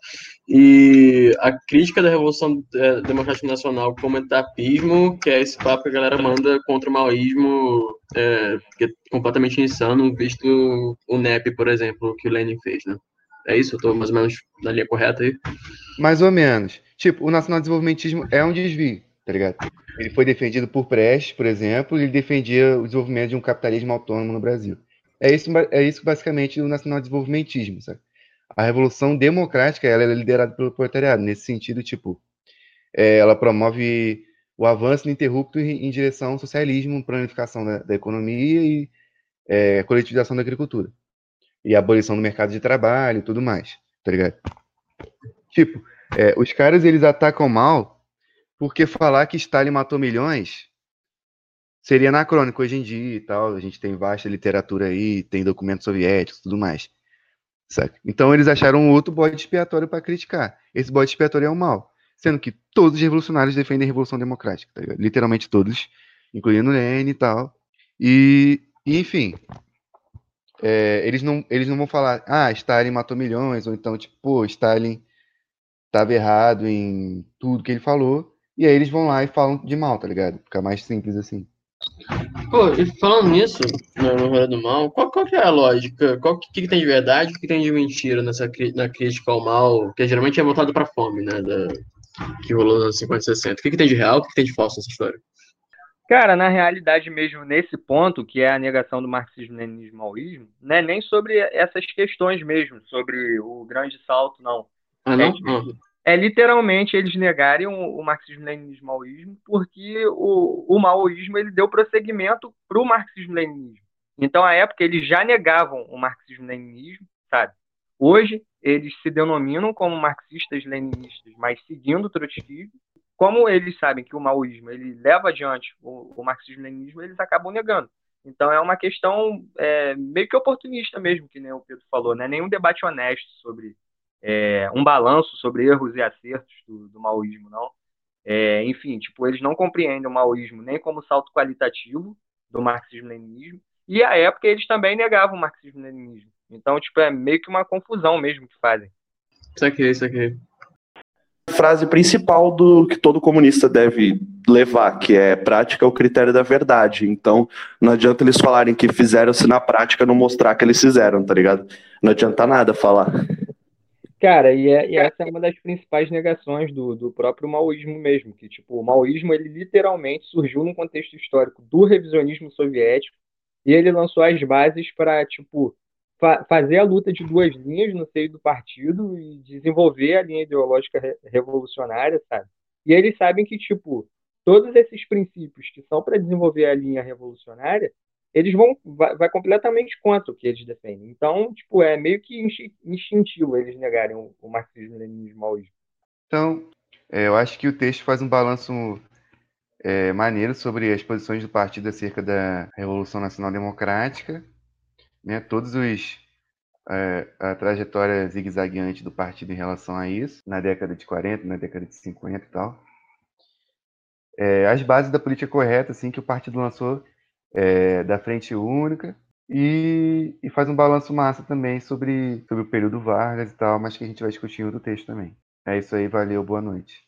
E a crítica da Revolução é, Democrática Nacional como etapismo, que é esse papo que a galera manda contra o maoísmo, é, que é completamente insano, visto o NEP, por exemplo, que o Lenin fez, né? É isso? Eu estou mais ou menos na linha correta aí? Mais ou menos. Tipo, o nacional-desenvolvimentismo é um desvio, tá ligado? Ele foi defendido por Prestes, por exemplo, e ele defendia o desenvolvimento de um capitalismo autônomo no Brasil. É isso, é isso basicamente o nacional-desenvolvimentismo, sabe? A revolução democrática ela é liderada pelo proletariado, nesse sentido, tipo, é, ela promove o avanço ininterrupto em direção ao socialismo, planificação da, da economia e é, coletivização da agricultura. E abolição do mercado de trabalho e tudo mais, tá ligado? Tipo, é, os caras eles atacam mal porque falar que Stalin matou milhões seria anacrônico hoje em dia e tal. A gente tem vasta literatura aí, tem documentos soviéticos tudo mais. Saca? Então eles acharam outro bode expiatório para criticar. Esse bode expiatório é o mal. Sendo que todos os revolucionários defendem a Revolução Democrática, tá literalmente todos, incluindo Lenin e tal. E, e enfim, é, eles, não, eles não vão falar, ah, Stalin matou milhões, ou então, tipo, pô, Stalin estava errado em tudo que ele falou, e aí eles vão lá e falam de mal, tá ligado? Fica mais simples assim. Pô, e falando nisso, no Hora do Mal, qual, qual que é a lógica? Qual que, que tem de verdade e o que tem de mentira nessa na crítica ao mal, que geralmente é voltado pra fome, né? Da, que rolou nos 50 e 60. O que, que tem de real, o que, que tem de falso nessa história? Cara, na realidade mesmo, nesse ponto, que é a negação do marxismo-leninismo maoísmo, não é nem sobre essas questões mesmo, sobre o grande salto, não. Ah, não? É, ah. É literalmente eles negarem o, o marxismo-leninismo maoísmo porque o, o maoísmo ele deu prosseguimento para o marxismo-leninismo. Então, à época, eles já negavam o marxismo-leninismo, sabe? Hoje, eles se denominam como marxistas-leninistas, mas seguindo o trotskismo. Como eles sabem que o maoísmo ele leva adiante o, o marxismo-leninismo, eles acabam negando. Então é uma questão é, meio que oportunista mesmo, que nem o Pedro falou, né? Nenhum debate honesto sobre é, um balanço sobre erros e acertos do, do maoísmo, não. É, enfim, tipo, eles não compreendem o maoísmo nem como salto qualitativo do marxismo-leninismo, e à época eles também negavam o marxismo-leninismo. Então, tipo, é meio que uma confusão mesmo que fazem. Isso aqui, isso aqui. Frase principal do que todo comunista deve levar, que é prática é o critério da verdade. Então, não adianta eles falarem que fizeram se na prática não mostrar que eles fizeram, tá ligado? Não adianta nada falar. Cara, e, é, e essa é uma das principais negações do, do próprio maoísmo mesmo, que tipo, o maoísmo ele literalmente surgiu num contexto histórico do revisionismo soviético e ele lançou as bases para tipo fa fazer a luta de duas linhas no seio do partido e desenvolver a linha ideológica re revolucionária, sabe? E eles sabem que, tipo, todos esses princípios que são para desenvolver a linha revolucionária, eles vão vai, vai, completamente contra o que eles defendem. Então, tipo, é meio que instintivo eles negarem o, o marxismo-leninismo maoísmo. Então, é, eu acho que o texto faz um balanço é, maneiro sobre as posições do partido acerca da Revolução Nacional Democrática né, todos os é, a trajetória zigue-zagueante do partido em relação a isso, na década de 40, na década de 50 e tal. É, as bases da política correta, assim, que o partido lançou é, da frente única e, e, faz um balanço massa também sobre, sobre o período Vargas e tal, mas que a gente vai discutir em outro texto também. É isso aí, valeu, boa noite.